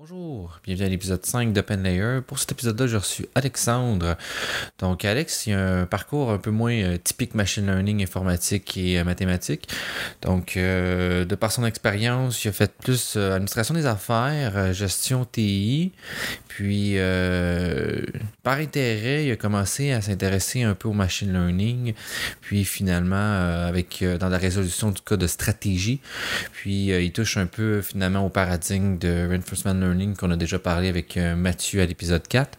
Bonjour, bienvenue à l'épisode 5 d'OpenLayer. Pour cet épisode-là, j'ai reçu Alexandre. Donc, Alex, il a un parcours un peu moins euh, typique machine learning, informatique et euh, mathématiques. Donc, euh, de par son expérience, il a fait plus administration des affaires, gestion TI. Puis, par intérêt, il a commencé à s'intéresser un peu au machine learning. Puis, finalement, avec dans la résolution du cas de stratégie. Puis, il touche un peu finalement au paradigme de reinforcement learning qu'on a déjà parlé avec euh, Mathieu à l'épisode 4.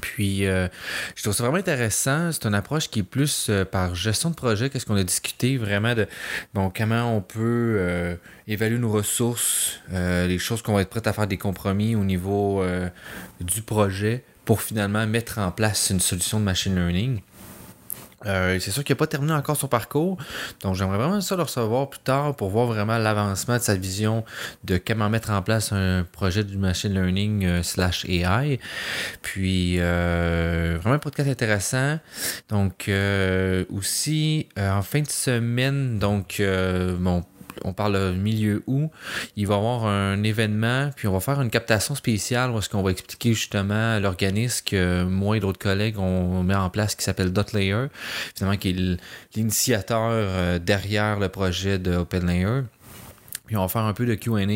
Puis, euh, je trouve ça vraiment intéressant. C'est une approche qui est plus euh, par gestion de projet. Qu'est-ce qu'on a discuté vraiment de bon, comment on peut évaluer nos ressources, les choses qu'on va être prêt à faire des compromis au niveau du projet pour finalement mettre en place une solution de machine learning. Euh, c'est sûr qu'il n'a pas terminé encore son parcours, donc j'aimerais vraiment ça le recevoir plus tard pour voir vraiment l'avancement de sa vision de comment mettre en place un projet du machine learning euh, slash AI. Puis euh, vraiment un podcast intéressant. Donc aussi en fin de semaine, donc bon on parle milieu août, il va y avoir un événement, puis on va faire une captation spéciale où est-ce qu'on va expliquer justement l'organisme que moi et d'autres collègues on met en place qui s'appelle DotLayer, finalement qui est l'initiateur euh, derrière le projet de OpenLayer. Puis on va faire un peu de QA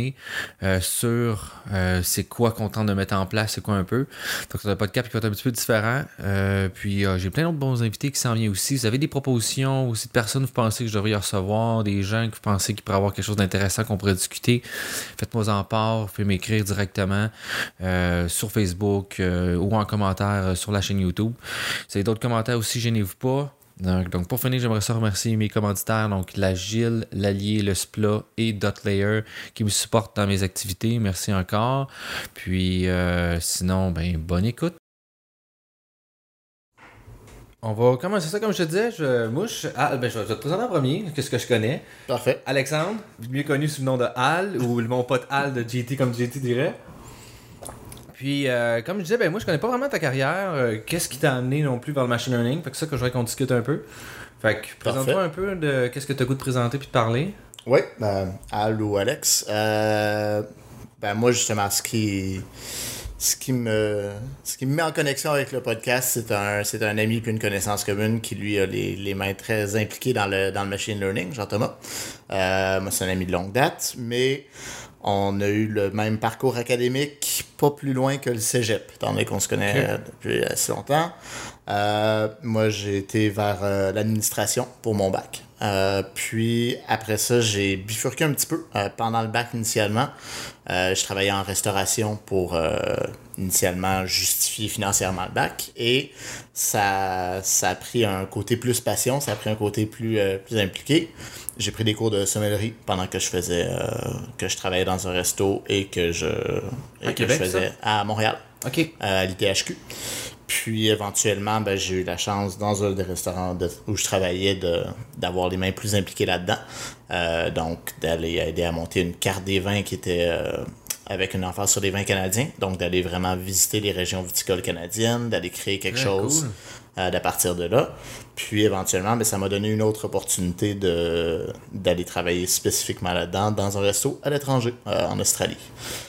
euh, sur euh, c'est quoi qu'on tente de mettre en place, c'est quoi un peu. Donc c'est un podcast qui va être un petit peu différent. Euh, puis j'ai plein d'autres bons invités qui s'en viennent aussi. vous avez des propositions aussi de personnes que vous pensez que je devrais recevoir, des gens que vous pensez qu'il pourrait avoir quelque chose d'intéressant qu'on pourrait discuter, faites-moi en part, vous pouvez m'écrire directement sur Facebook ou en commentaire sur la chaîne YouTube. Si vous avez d'autres commentaires aussi, gênez-vous pas. Donc, pour finir, j'aimerais ça remercier mes commanditaires, donc la Gilles, l'Allier, le Spla et Dotlayer qui me supportent dans mes activités. Merci encore. Puis euh, sinon, ben bonne écoute. On va commencer ça comme je te disais. Je, mouche. Ah, ben, je vais te présenter en premier, qu'est-ce que je connais. Parfait. Alexandre, mieux connu sous le nom de Al, ou mon pote Al de GT, comme GT dirait. Puis, euh, comme je disais, ben, moi, je connais pas vraiment ta carrière. Euh, qu'est-ce qui t'a amené non plus vers le machine learning? Fait que ça que je voudrais qu'on discute un peu. Fait que, présente-toi un peu de qu'est-ce que tu as goût de présenter puis de parler. Oui, ben, Alex. Euh, ben, moi, justement, ce qui, ce qui, me, ce qui me met en connexion avec le podcast, c'est un, c'est un ami puis une connaissance commune qui, lui, a les, les mains très impliquées dans le, dans le machine learning, Jean-Thomas. moi, c'est un ami de longue date, mais on a eu le même parcours académique, pas plus loin que le cégep, étant donné qu'on se connaît depuis assez longtemps. Euh, moi, j'ai été vers euh, l'administration pour mon bac. Euh, puis après ça, j'ai bifurqué un petit peu pendant le bac initialement. je travaillais en restauration pour initialement justifier financièrement le bac et ça, ça a pris un côté plus passion, ça a pris un côté plus, plus impliqué j'ai pris des cours de sommellerie pendant que je faisais euh, que je travaillais dans un resto et que je, que je faisais à Montréal. OK. Euh, à l'ITHQ. Puis éventuellement, ben, j'ai eu la chance dans un des restaurants où je travaillais d'avoir les mains plus impliquées là-dedans. Euh, donc d'aller aider à monter une carte des vins qui était avec une emphase sur les vins canadiens. Donc d'aller vraiment visiter les régions viticoles canadiennes, d'aller créer quelque chose euh, à partir de là. Puis éventuellement, ben, ça m'a donné une autre opportunité de, d'aller travailler spécifiquement là-dedans dans un resto à l'étranger, euh, en Australie.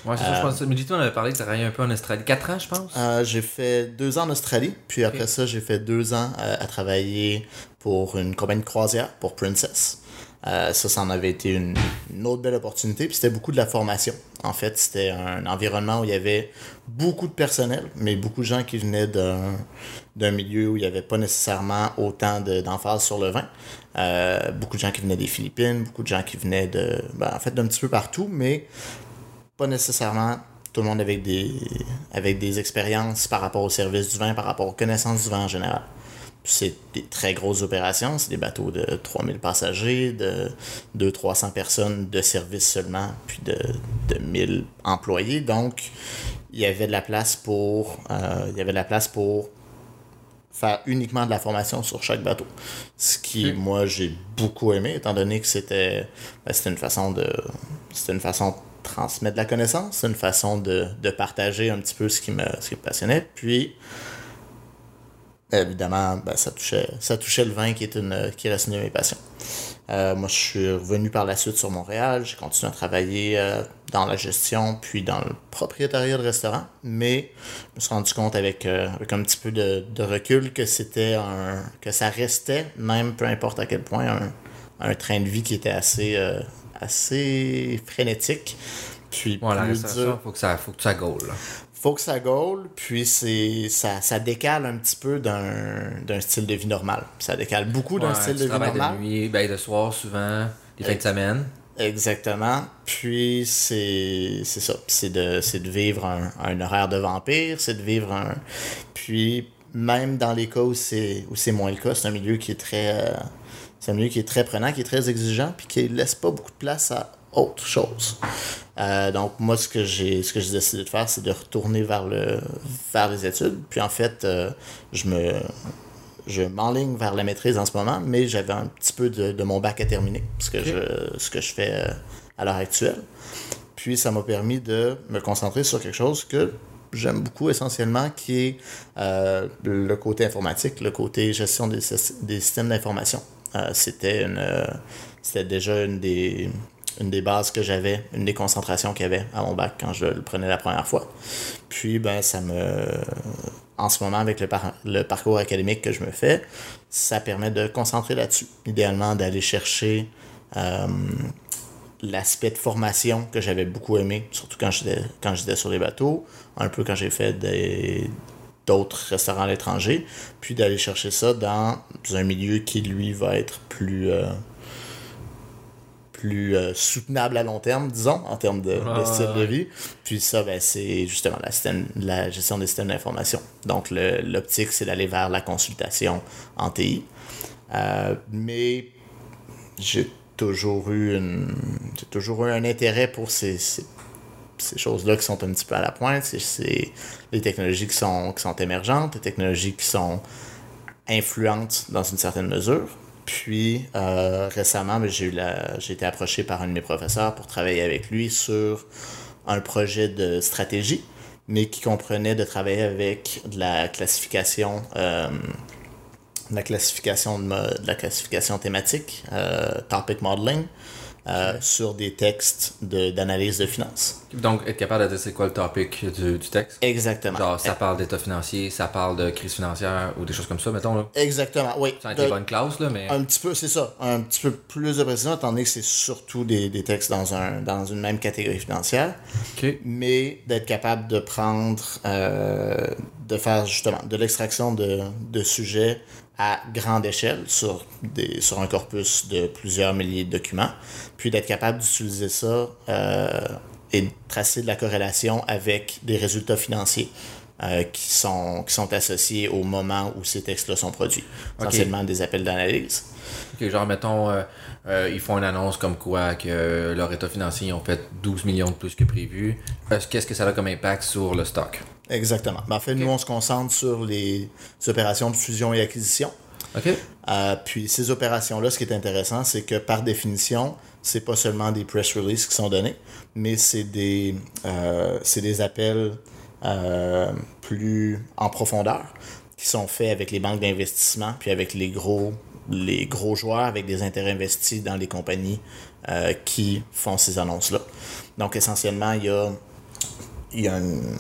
Ouais, c'est ça, je pense. Mais tout, on avait parlé que tu travaillais un peu en Australie. Quatre ans, je pense? Euh, J'ai fait deux ans en Australie, puis après ça, j'ai fait deux ans à travailler pour une compagnie de croisière, pour Princess. Ça, ça en avait été une, autre belle opportunité. Puis c'était beaucoup de la formation. En fait, c'était un environnement où il y avait beaucoup de personnel, mais beaucoup de gens qui venaient d'un d'un milieu où il n'y avait pas nécessairement autant d'emphase sur le vin. Euh, beaucoup de gens qui venaient des Philippines, beaucoup de gens qui venaient de, ben, en fait, d'un petit peu partout, mais pas nécessairement tout le monde avec des, avec des expériences par rapport au service du vin, par rapport aux connaissances du vin en général. C'est des très grosses opérations, c'est des bateaux de 3000 passagers, de 200-300 personnes de service seulement, puis de, de 1000 employés. Donc, il y avait de la place pour, euh, il y avait de la place pour faire uniquement de la formation sur chaque bateau. Ce qui, moi, j'ai beaucoup aimé, étant donné que c'était ben, une façon de. C'était une façon de transmettre de la connaissance, c'est une façon de, de, partager un petit peu ce qui me, ce qui me passionnait. Puis, évidemment, ben, ça, touchait, ça touchait le vin qui, est une, qui reste une de mes passions. Euh, moi, je suis revenu par la suite sur Montréal. J'ai continué à travailler euh, dans la gestion, puis dans le propriétariat de restaurant. Mais je me suis rendu compte avec, euh, avec un petit peu de, de recul que c'était un. que ça restait, même peu importe à quel point, un, un train de vie qui était assez, assez frénétique. Puis Ouais, la plus restauration, dur faut que ça, faut que ça goal. Faut que ça goal, puis c'est ça, ça décale un petit peu d'un style de vie normal. Ça décale beaucoup d'un Ouais, style de vie normal. de nuit, ben de soir souvent, des fins de semaine. Exactement. Puis c'est c'est ça. C'est de, de vivre un, un horaire de vampire, c'est de vivre un. Puis même dans les cas où c'est où c'est moins le cas, c'est un milieu qui est très. euh, c'est un milieu qui est très prenant, qui est très exigeant, puis qui laisse pas beaucoup de place à autre chose. Euh, donc moi ce que j'ai ce que j'ai décidé de faire, c'est de retourner vers le vers les études. Puis en fait, euh, je me je m'enligne vers la maîtrise en ce moment, mais j'avais un petit peu de, de mon bac à terminer, ce que, je, ce que je fais euh, à l'heure actuelle. Puis ça m'a permis de me concentrer sur quelque chose que j'aime beaucoup essentiellement, qui est euh, le côté informatique, le côté gestion des, des systèmes d'information. Euh, c'était une, euh, c'était déjà une des, une des bases que j'avais, une des concentrations qu'il y avait à mon bac quand je le prenais la première fois. Puis, ben, ça me. En ce moment, avec le, par- le parcours académique que je me fais, ça permet de concentrer là-dessus. Idéalement, d'aller chercher euh, l'aspect de formation que j'avais beaucoup aimé, surtout quand j'étais, sur les bateaux, un peu quand j'ai fait d'autres restaurants à l'étranger, puis d'aller chercher ça dans un milieu qui, lui, va être plus, euh, plus euh, soutenable à long terme, disons, en termes de, de Ah, style de vie. Puis ça, ben, c'est justement la, système- la gestion des systèmes d'information. Donc, l'optique, c'est d'aller vers la consultation en TI. Euh, mais j'ai toujours eu une j'ai toujours eu un intérêt pour ces, ces, ces choses-là qui sont un petit peu à la pointe. C'est, c'est les technologies qui sont, qui sont émergentes, les technologies qui sont influentes dans une certaine mesure. Puis euh, récemment, ben, j'ai, été approché par un de mes professeurs pour travailler avec lui sur un projet de stratégie, mais qui comprenait de travailler avec de la classification euh, la classification de, mo- de la classification thématique, euh, topic modeling, euh, sur des textes de- d'analyse de, finances. Donc, être capable de dire c'est quoi le topic du, du texte? Exactement. Genre, ça parle d'état financier, ça parle de crise financière ou des choses comme ça, mettons. Là. Exactement, oui. Ça a été bonne classe, là, mais. un petit peu, c'est ça, un petit peu plus de précision, étant donné que c'est surtout des, des textes dans, un, dans une même catégorie financière, Ok. mais d'être capable de prendre, euh, de faire justement de l'extraction de, de sujets à grande échelle sur, des, sur un corpus de plusieurs milliers de documents, puis d'être capable d'utiliser ça euh, et de tracer de la corrélation avec des résultats financiers. euh, qui, sont, qui sont associés au moment où ces textes-là sont produits. Ok. Essentiellement des appels d'analyse. Ok, genre, mettons, euh, euh, ils font une annonce comme quoi que leur état financier, ils ont fait 12 millions de plus que prévu. Euh, Qu'est-ce que ça a comme impact sur le stock? Exactement. Ben, en fait, nous, on se concentre sur les opérations de fusion et acquisition. Ok? Euh, puis ces opérations-là, ce qui est intéressant, c'est que par définition, c'est pas seulement des press releases qui sont donnés, mais c'est des, euh, des appels euh, plus en profondeur qui sont faits avec les banques d'investissement, puis avec les gros, les gros joueurs avec des intérêts investis dans les compagnies euh, qui font ces annonces-là. Donc essentiellement, il y a, il y a une,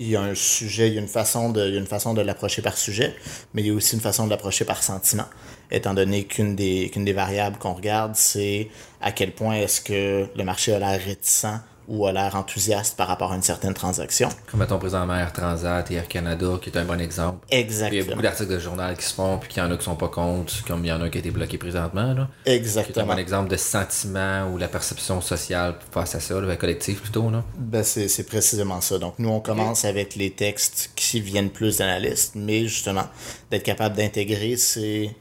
il y a un sujet, il y a une façon de, il y a une façon de l'approcher par sujet, mais il y a aussi une façon de l'approcher par sentiment, étant donné qu'une des, qu'une des variables qu'on regarde, c'est à quel point est-ce que le marché a l'air réticent ou a l'air enthousiaste par rapport à une certaine transaction. Comme mettons présentement Air Transat et Air Canada, qui est un bon exemple. Il y a Exactement. beaucoup d'articles de journal qui se font, puis qu'il y en a qui sont pas contre, comme il y en a un qui a été bloqué présentement. Là. Qui est un Exactement. bon exemple de sentiment ou la perception sociale face à ça, le collectif plutôt. Là. Ben, c'est c'est précisément ça. Donc, nous, on commence avec les textes qui viennent plus d'analystes, mais justement, d'être capable d'intégrer ces,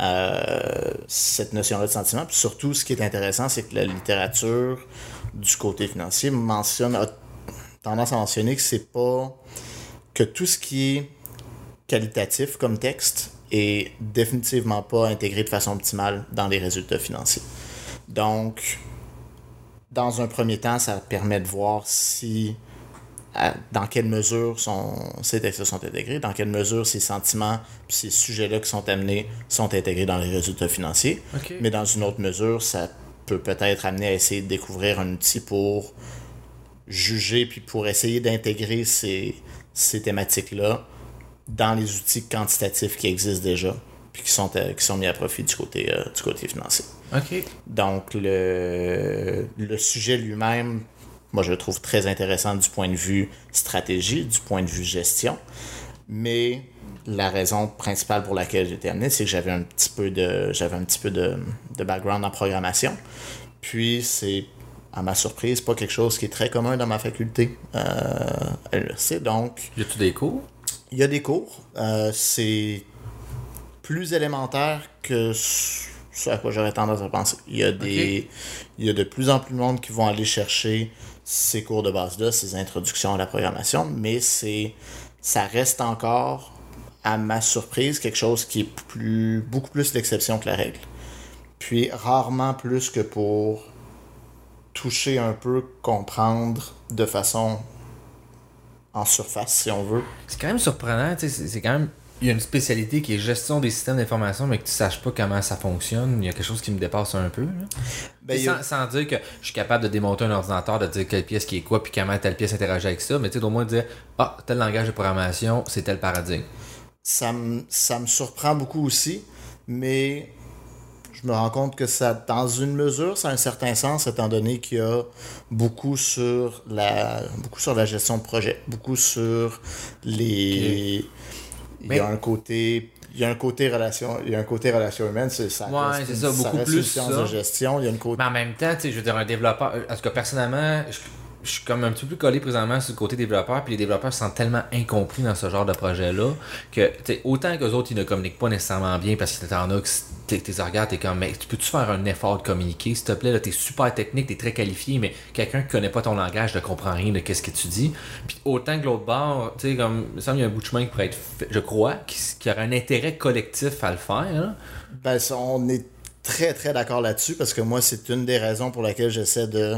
euh, cette notion-là de sentiment. Puis surtout, ce qui est intéressant, c'est que la littérature du côté financier mentionne, a tendance à mentionner que c'est pas que tout ce qui est qualitatif comme texte est définitivement pas intégré de façon optimale dans les résultats financiers. Donc, dans un premier temps, ça permet de voir si dans quelle mesure sont, ces textes sont intégrés, dans quelle mesure ces sentiments puis ces sujets-là qui sont amenés sont intégrés dans les résultats financiers. Mais dans une autre mesure, ça peut peut-être amener à essayer de découvrir un outil pour juger puis pour essayer d'intégrer ces, ces thématiques-là dans les outils quantitatifs qui existent déjà puis qui sont, euh, qui sont mis à profit du côté, euh, du côté financier. OK. Donc, le, le sujet lui-même, moi, je le trouve très intéressant du point de vue stratégie, du point de vue gestion. Mais la raison principale pour laquelle j'ai été amené, c'est que j'avais un petit peu de j'avais un petit peu de, de background en programmation. Puis c'est à ma surprise pas quelque chose qui est très commun dans ma faculté euh, à l'université. Donc y a-tu des cours? Il y a des cours. Euh, c'est plus élémentaire que ce à quoi j'aurais tendance à penser. Il y a des il y a de plus en plus de monde qui vont aller chercher ces cours de base-là, ces introductions à la programmation, mais c'est ça reste encore, à ma surprise, quelque chose qui est plus, beaucoup plus l'exception que la règle. Puis rarement plus que pour toucher un peu, comprendre de façon en surface, si on veut. C'est quand même surprenant, c'est quand même il y a une spécialité qui est gestion des systèmes d'information, mais que tu ne saches pas comment ça fonctionne. Il y a quelque chose qui me dépasse un peu. Ben, sans, dire que je suis capable de démonter un ordinateur, de dire quelle pièce qui est quoi, puis comment telle pièce interagit avec ça, mais tu sais, au moins dire Ah, tel langage de programmation, c'est tel paradigme. Ça me, ça me surprend beaucoup aussi, mais je me rends compte que ça, dans une mesure, ça a un certain sens, étant donné qu'il y a beaucoup sur la, beaucoup sur la gestion de projet, beaucoup sur les. Il y a un côté il y a un côté relation il y a un côté relation humaine c'est ça ouais, c'est ça beaucoup plus science de gestion il y a une côté mais en même temps tu sais je veux dire un développeur en tout cas personnellement je, suis comme un petit peu plus collé présentement sur le côté développeur puis les développeurs sont tellement incompris dans ce genre de projet là que autant que les autres ils ne communiquent pas nécessairement bien parce que t'en as tes regards, t'es comme, mais tu peux-tu faire un effort de communiquer, s'il te plaît, là, t'es super technique, t'es très qualifié, mais quelqu'un qui connaît pas ton langage ne comprend rien de qu'est-ce que tu dis. Puis autant que l'autre bord, tu sais, comme, il me semble y a un bout de chemin qui pourrait être fait, je crois, qui, qui aurait un intérêt collectif à le faire. Hein? Ben, on est très, très d'accord là-dessus, parce que moi, c'est une des raisons pour laquelle j'essaie de,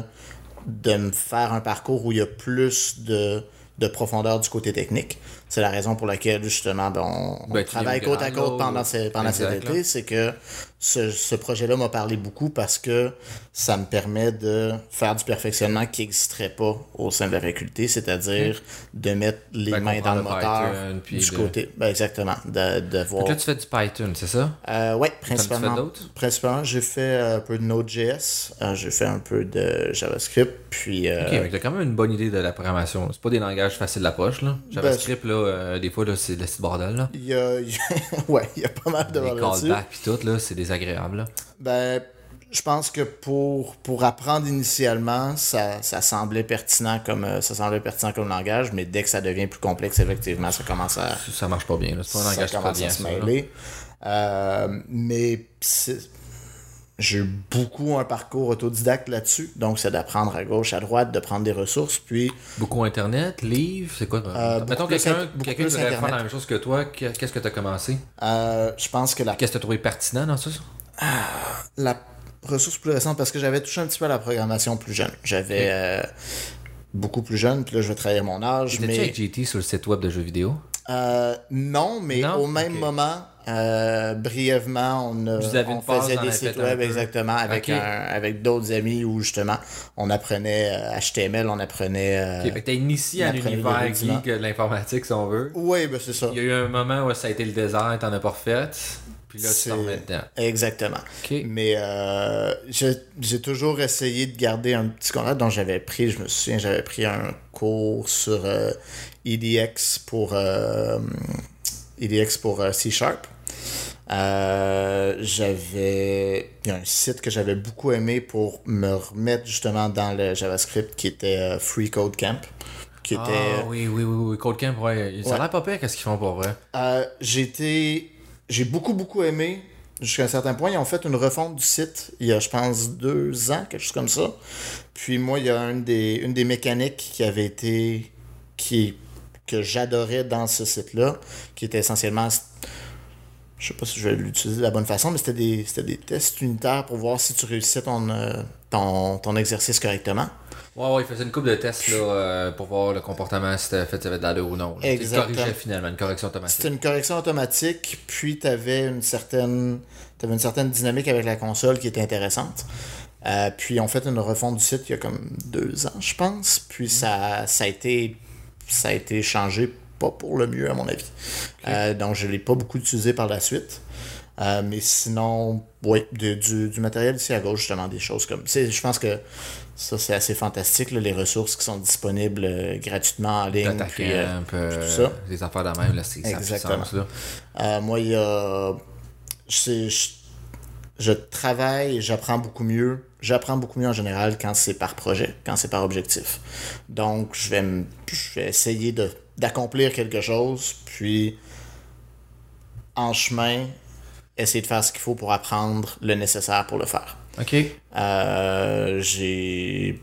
de me faire un parcours où il y a plus de de profondeur du côté technique. C'est la raison pour laquelle, justement, ben, on, ben, travaille côte à côte pendant, pendant cet été. C'est que ce, ce projet-là m'a parlé beaucoup parce que ça me permet de faire du perfectionnement qui n'existerait pas au sein de la faculté, c'est-à-dire de mettre les ben, mains dans le moteur du côté. Ben, exactement. De, de voir. Là, tu fais du Python, c'est ça? Euh, oui, principalement. D'autres? Principalement, j'ai fait un peu de Node.js, euh, j'ai fait un peu de JavaScript, puis. Euh... Ok, mais as quand même une bonne idée de la programmation. C'est pas des langages faciles d'approche, là. JavaScript, là, euh, des fois, là, c'est le bordel, là. Il y a, ouais, il y a pas mal de Les callbacks, puis tout, là, c'est désagréable, là. Ben, je pense que pour, pour apprendre initialement, ça, ça semblait pertinent comme euh, ça semblait pertinent comme langage, mais dès que ça devient plus complexe, effectivement, ça commence à. Ça marche pas bien. C'est pas un langage ça commence bien, à se mêler. Euh, mais j'ai eu beaucoup un parcours autodidacte là-dessus, donc c'est d'apprendre à gauche, à droite, de prendre des ressources, puis... Beaucoup Internet, livres, c'est quoi? Euh, Mettons quelqu'un qui voudrait faire la même chose que toi, qu'est-ce que tu as commencé? Euh, je pense que la... Qu'est-ce que tu as trouvé pertinent dans ça? la ressource plus récente, parce que j'avais touché un petit peu à la programmation plus jeune. J'avais euh, beaucoup plus jeune, puis là, je vais travailler mon âge. Mais... avec GT sur le site web de jeux vidéo? Euh, non, mais au même moment, euh, brièvement, on, on faisait des sites web exactement avec, avec d'autres amis où justement on apprenait HTML, on apprenait. Okay, t'as initié à l'univers geek de l'informatique si on veut. Oui, ben c'est ça. Il y a eu un moment où ça a été le désert, t'en as pas refait. Puis là, tu t'en remets dedans. Exactement. Mais euh, j'ai toujours essayé de garder un petit contact dont j'avais pris, je me souviens, j'avais pris un cours sur euh, EDX pour, euh, EDX pour C Sharp. J'avais il y a un site que j'avais beaucoup aimé pour me remettre justement dans le JavaScript qui était Free Code Camp qui était ah, oui oui oui oui Code Camp ouais ça a l'air pas pire qu'est-ce qu'ils font pour vrai? J'ai été j'ai beaucoup, beaucoup aimé. Jusqu'à un certain point, ils ont fait une refonte du site il y a, je pense, deux ans, quelque chose comme ça. Puis moi, il y a une des, une des mécaniques qui avait été. qui que j'adorais dans ce site-là, qui était essentiellement. Je sais pas si je vais l'utiliser de la bonne façon, mais c'était des, des tests unitaires pour voir si tu réussissais ton, euh, ton, ton exercice correctement. Ouais, ouais, il faisait une coupe de tests là, euh, pour voir le comportement, si fait, ça avait de l'allure ou non. là. Exactement. corrigeait finalement, une correction automatique. C'était une correction automatique, puis tu avais une certaine t'avais une certaine dynamique avec la console qui était intéressante. Euh, puis on fait une refonte du site il y a comme deux ans, je pense. Puis ça, ça a été ça a été changé pas pour le mieux à mon avis. Euh, donc je l'ai pas beaucoup utilisé par la suite. Euh, mais sinon, oui, du, du matériel ici à gauche, justement, des choses comme. Je pense que ça, c'est assez fantastique, là, les ressources qui sont disponibles euh, gratuitement en ligne. Data puis, euh, Camp, euh, tout ça. des affaires de même, là, c'est Exactement. sens, là. Moi, il y a. Je, sais- je, je travaille j'apprends beaucoup mieux. J'apprends beaucoup mieux en général quand c'est par projet, quand c'est par objectif. Donc, je vais, je vais essayer de- d'accomplir quelque chose, puis en chemin, essayer de faire ce qu'il faut pour apprendre le nécessaire pour le faire. Ok. Euh, j'ai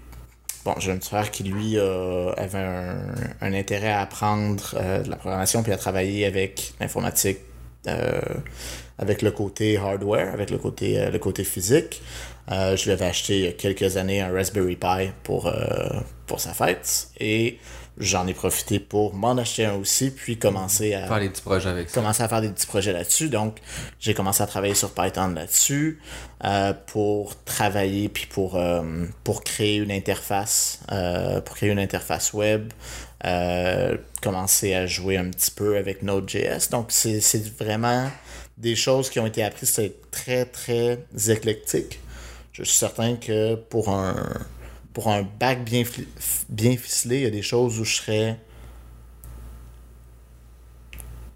bon j'ai un petit frère qui lui euh, avait un, un intérêt à apprendre euh, de la programmation puis à travailler avec l'informatique euh, avec le côté hardware avec le côté le côté physique je lui avais acheté il y a quelques années un Raspberry Pi pour pour sa fête et j'en ai profité pour m'en acheter un aussi puis commencer à Faire des petits projets avec ça. commencé à faire des petits projets là-dessus. Donc, j'ai commencé à travailler sur Python là-dessus euh, pour travailler puis pour, euh, pour créer une interface, euh, pour créer une interface web. Commencer à jouer un petit peu avec Node.js. Donc, c'est c'est vraiment des choses qui ont été apprises. C'est très, très éclectique. Je suis certain que pour un, pour un bac bien, bien ficelé, il y a des choses où je serais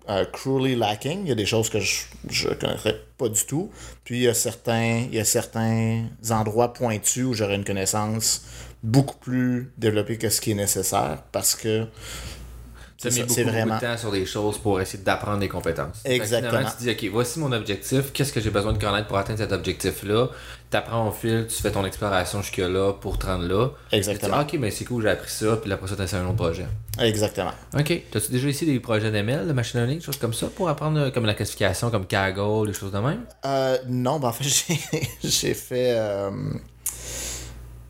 euh, cruelly lacking. Il y a des choses que je je connaîtrais pas du tout. Puis il y a certains, il y a certains endroits pointus où j'aurais une connaissance beaucoup plus développée que ce qui est nécessaire parce que Tu as c'est mis ça, beaucoup, vraiment de temps sur des choses pour essayer d'apprendre des compétences. Exactement. tu dis, OK, voici mon objectif, qu'est-ce que j'ai besoin de connaître pour atteindre cet objectif-là? Tu apprends au fil, tu fais ton exploration jusque-là pour te rendre là. Exactement. Dis, OK, mais c'est cool, j'ai appris ça, puis après ça, tu essaies un autre projet. exactement. OK. T'as-tu déjà essayé des projets d'ML, de machine learning, des choses comme ça, pour apprendre euh, comme la classification, comme Kaggle, des choses de même? Euh, non, ben en fait, j'ai, j'ai fait. Euh,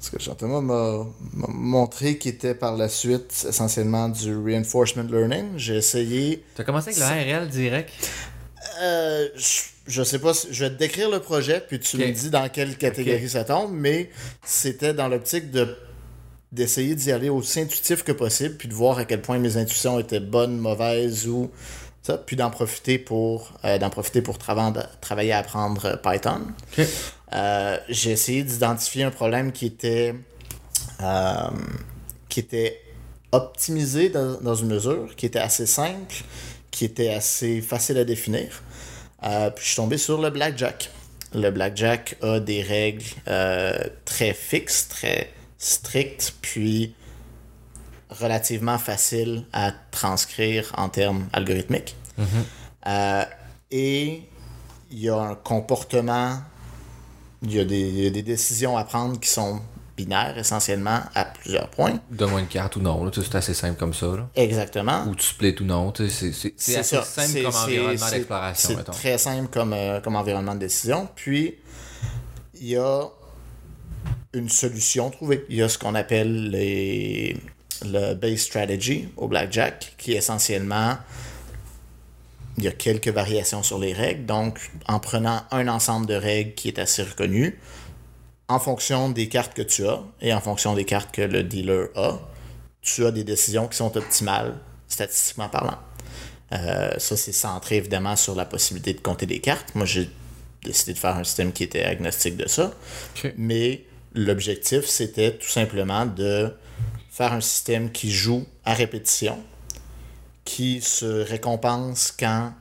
ce que Jean-Thomas m'a, montré qui était par la suite essentiellement du reinforcement learning. J'ai essayé. Tu as commencé avec le RL direct? Euh, je, je sais pas, si- je vais te décrire le projet, puis tu me dis dans quelle catégorie ça tombe, mais c'était dans l'optique de d'essayer d'y aller aussi intuitif que possible, puis de voir à quel point mes intuitions étaient bonnes, mauvaises ou ça, puis d'en profiter pour euh, d'en profiter pour trava- travailler à apprendre Python. Euh, j'ai essayé d'identifier un problème qui était euh, qui était optimisé dans, dans une mesure, qui était assez simple, qui était assez facile à définir. Puis je suis tombé sur le blackjack. Le blackjack a des règles très fixes, très strictes, puis relativement faciles à transcrire en termes algorithmiques. Euh, et il y a un comportement, il y, a des, il y a des décisions à prendre qui sont binaires essentiellement à plusieurs points. Donne-moi une carte ou non, C'est assez simple comme ça, là. Exactement. Ou tu splits ou non, c'est- assez ça. simple C'est- comme environnement d'exploration, C'est mettons. très simple comme, euh, comme environnement de décision. Puis, il y a une solution trouvée. Il y a ce qu'on appelle les, le base strategy au blackjack, qui essentiellement il y a quelques variations sur les règles. Donc, en prenant un ensemble de règles qui est assez reconnu, en fonction des cartes que tu as et en fonction des cartes que le dealer a, tu as des décisions qui sont optimales, statistiquement parlant. Euh, ça, c'est centré évidemment sur la possibilité de compter des cartes. Moi, j'ai décidé de faire un système qui était agnostique de ça. Mais l'objectif, c'était tout simplement de faire un système qui joue à répétition, qui se récompense quand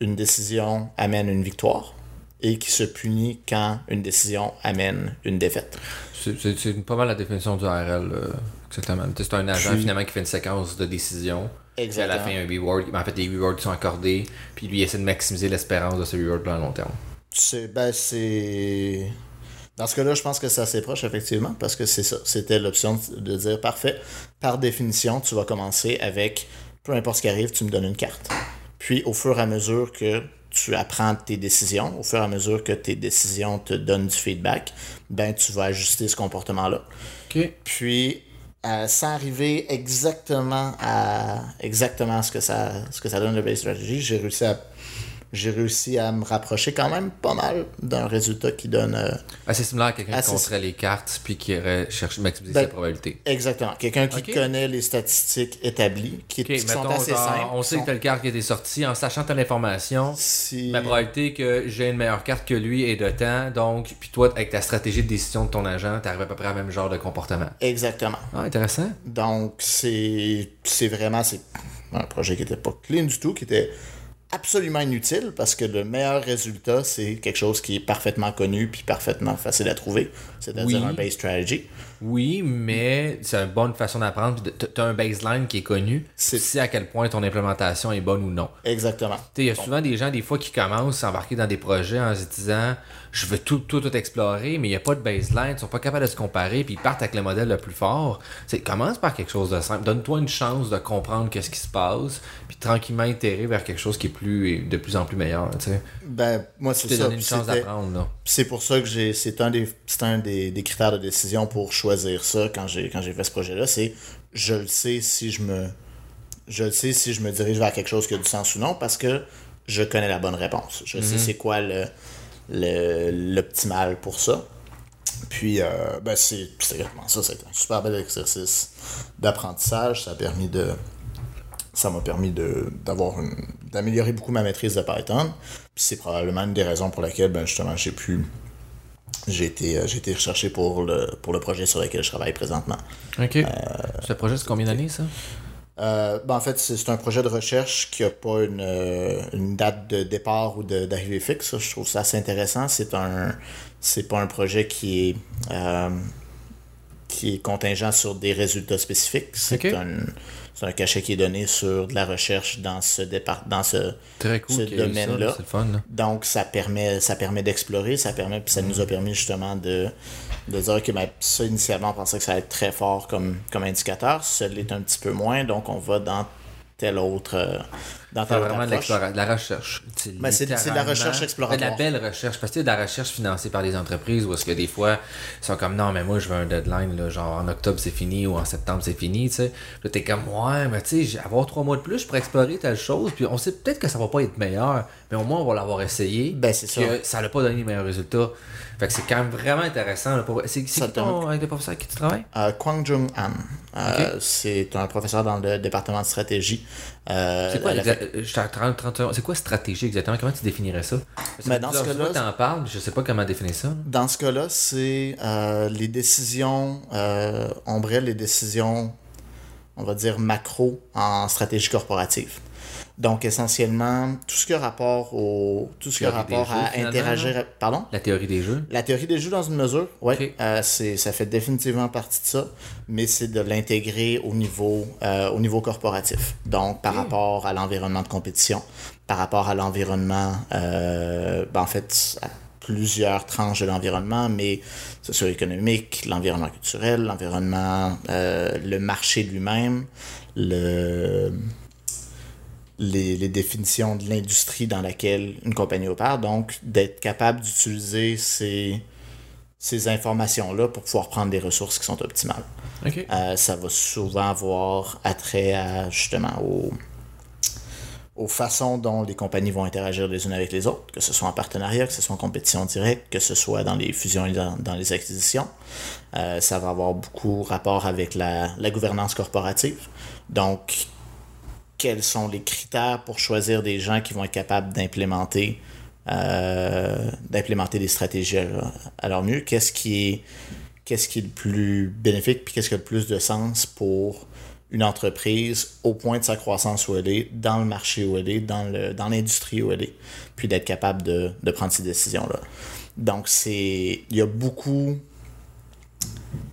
une décision amène une victoire et qui se punit quand une décision amène une défaite. C'est- pas mal la définition du RL, euh, exactement. C'est un agent Puis- finalement qui fait une séquence de décisions. Puis à la Exactement. fin, un reward. En fait, les rewards qui sont accordés. Puis lui, il essaie de maximiser l'espérance de ce reward-là à long terme. C'est ben c'est dans ce cas-là, je pense que c'est assez proche effectivement parce que c'est ça, c'était l'option de dire parfait. Par définition, tu vas commencer avec peu importe ce qui arrive, tu me donnes une carte. Puis au fur et à mesure que tu apprends tes décisions, au fur et à mesure que tes décisions te donnent du feedback, ben tu vas ajuster ce comportement-là. OK. Puis, euh, sans arriver exactement à exactement ce que ça, ce que ça donne le base strategy, j'ai réussi à j'ai réussi à me rapprocher quand même pas mal d'un résultat qui donne. euh, Assez similaire à quelqu'un qui Assez- compterait les cartes puis qui irait chercher maximiser Ben, sa probabilité. exactement. Quelqu'un qui connaît les statistiques établies, qui, OK, qui sont mettons, assez genre, simples. on sait sont- que telle carte qui été sortie, en sachant telle information, si... ma probabilité que j'ai une meilleure carte que lui est de temps, donc, puis toi, avec ta stratégie de décision de ton agent, t'arrives à peu près au même genre de comportement. Exactement. Ah, intéressant. Donc, c'est vraiment c'est un projet qui était pas clean du tout, qui était absolument inutile parce que le meilleur résultat, c'est quelque chose qui est parfaitement connu puis parfaitement facile à trouver, c'est-à-dire Oui. un base strategy. Oui, mais c'est une bonne façon d'apprendre. puis T'as un baseline qui est connu. C'est- Tu à quel point ton implémentation est bonne ou non. Exactement. Tu Il y a souvent des gens, des fois, qui commencent à embarquer dans des projets en se disant je veux tout, tout, tout explorer, mais il n'y a pas de baseline, ils sont pas capables de se comparer, puis ils partent avec le modèle le plus fort. C'est commence par quelque chose de simple. Donne-toi une chance de comprendre qu'est-ce qui se passe, puis tranquillement itérer vers quelque chose qui est plus de plus en plus meilleur. Tu sais. Ben, moi, Tu c'est ça. donné une chance d'apprendre. C'est pour ça que j'ai c'est un des c'est un des, des critères de décision pour choisir ça quand j'ai quand j'ai fait ce projet là, c'est je le sais si je me je le sais si je me dirige vers quelque chose qui a du sens ou non parce que je connais la bonne réponse. Je sais c'est quoi le l'optimal pour ça. Puis euh, ben c'est exactement ça, c'est un super bel exercice d'apprentissage, ça a permis de ça m'a permis de d'avoir d'améliorer beaucoup ma maîtrise de Python. Puis c'est probablement une des raisons pour laquelle ben justement j'ai pu j'ai été, euh, j'ai été recherché pour le, pour le projet sur lequel je travaille présentement. OK. Ce projet, c'est combien d'années, ça? Euh, ben, en fait, c'est un projet de recherche qui n'a pas une, euh, une date de départ ou d'arrivée fixe. Je trouve ça assez intéressant. C'est un c'est pas un projet qui est euh, qui est contingent sur des résultats spécifiques. C'est Ok. un c'est un cachet qui est donné sur de la recherche dans ce départ dans ce cool. ce domaine-là. Donc, ça permet, ça permet d'explorer, ça permet, puis ça nous a permis justement de, de dire que ben, ça, initialement, on pensait que ça allait être très fort comme, comme indicateur. Ça l'est un petit peu moins, donc on va dans tel autre, euh, dans C'est autre vraiment de, de la recherche. Ben, c'est- c'est de la recherche exploratoire. De la belle recherche. Parce que sais, de la recherche financée par des entreprises où est-ce que des fois, ils sont comme non, mais moi, je veux un deadline, là, genre en octobre c'est fini ou en septembre c'est fini, tu sais. Là, t'es comme ouais, mais tu sais, j'ai- avoir trois mois de plus pour explorer telle chose, puis on sait peut-être que ça va pas être meilleur, mais au moins on va l'avoir essayé. Ben, c'est ça. ça n'a pas donné les meilleurs résultats. Fait que c'est quand même vraiment intéressant. là, pour- C'est c'est qui ton, avec le professeur avec qui tu travailles? Euh, Kwang Jung Han, Euh, c'est un professeur dans le département de stratégie. Euh, C'est quoi, la euh, je t'en- 30, 30 secondes. c'est quoi stratégie exactement? Comment tu définirais ça? Que Ben, dans ce cas-là, fois, t'en parles, je sais pas comment définir ça. Dans ce cas-là, c'est euh, les décisions, euh, les décisions, on va dire macro en stratégie corporative. Donc essentiellement, tout ce qui a rapport au, tout ce qui a rapport à interagir, pardon? La théorie des jeux. La théorie des jeux dans une mesure, oui, c'est, ça fait définitivement partie de ça, mais c'est de l'intégrer au niveau, euh, au niveau corporatif. Donc, par rapport à l'environnement de compétition, par rapport à l'environnement, euh, ben, en fait, à plusieurs tranches de l'environnement, mais socio-économique, l'environnement culturel, l'environnement, euh, le marché lui-même, le les, les définitions de l'industrie dans laquelle une compagnie opère, donc d'être capable d'utiliser ces, ces informations-là pour pouvoir prendre des ressources qui sont optimales. Euh, ça va souvent avoir attrait à justement aux, aux façons dont les compagnies vont interagir les unes avec les autres, que ce soit en partenariat, que ce soit en compétition directe, que ce soit dans les fusions et dans, dans les acquisitions. Euh, ça va avoir beaucoup rapport avec la, la gouvernance corporative. Donc, quels sont les critères pour choisir des gens qui vont être capables d'implémenter euh, des stratégies à, leur mieux? Qu'est-ce qui est le plus bénéfique puis qu'est-ce qui a le plus de sens pour une entreprise au point de sa croissance où elle est, dans le marché où elle est, dans l'industrie où elle est, puis d'être capable de, prendre ces décisions-là? Donc. Il y a beaucoup.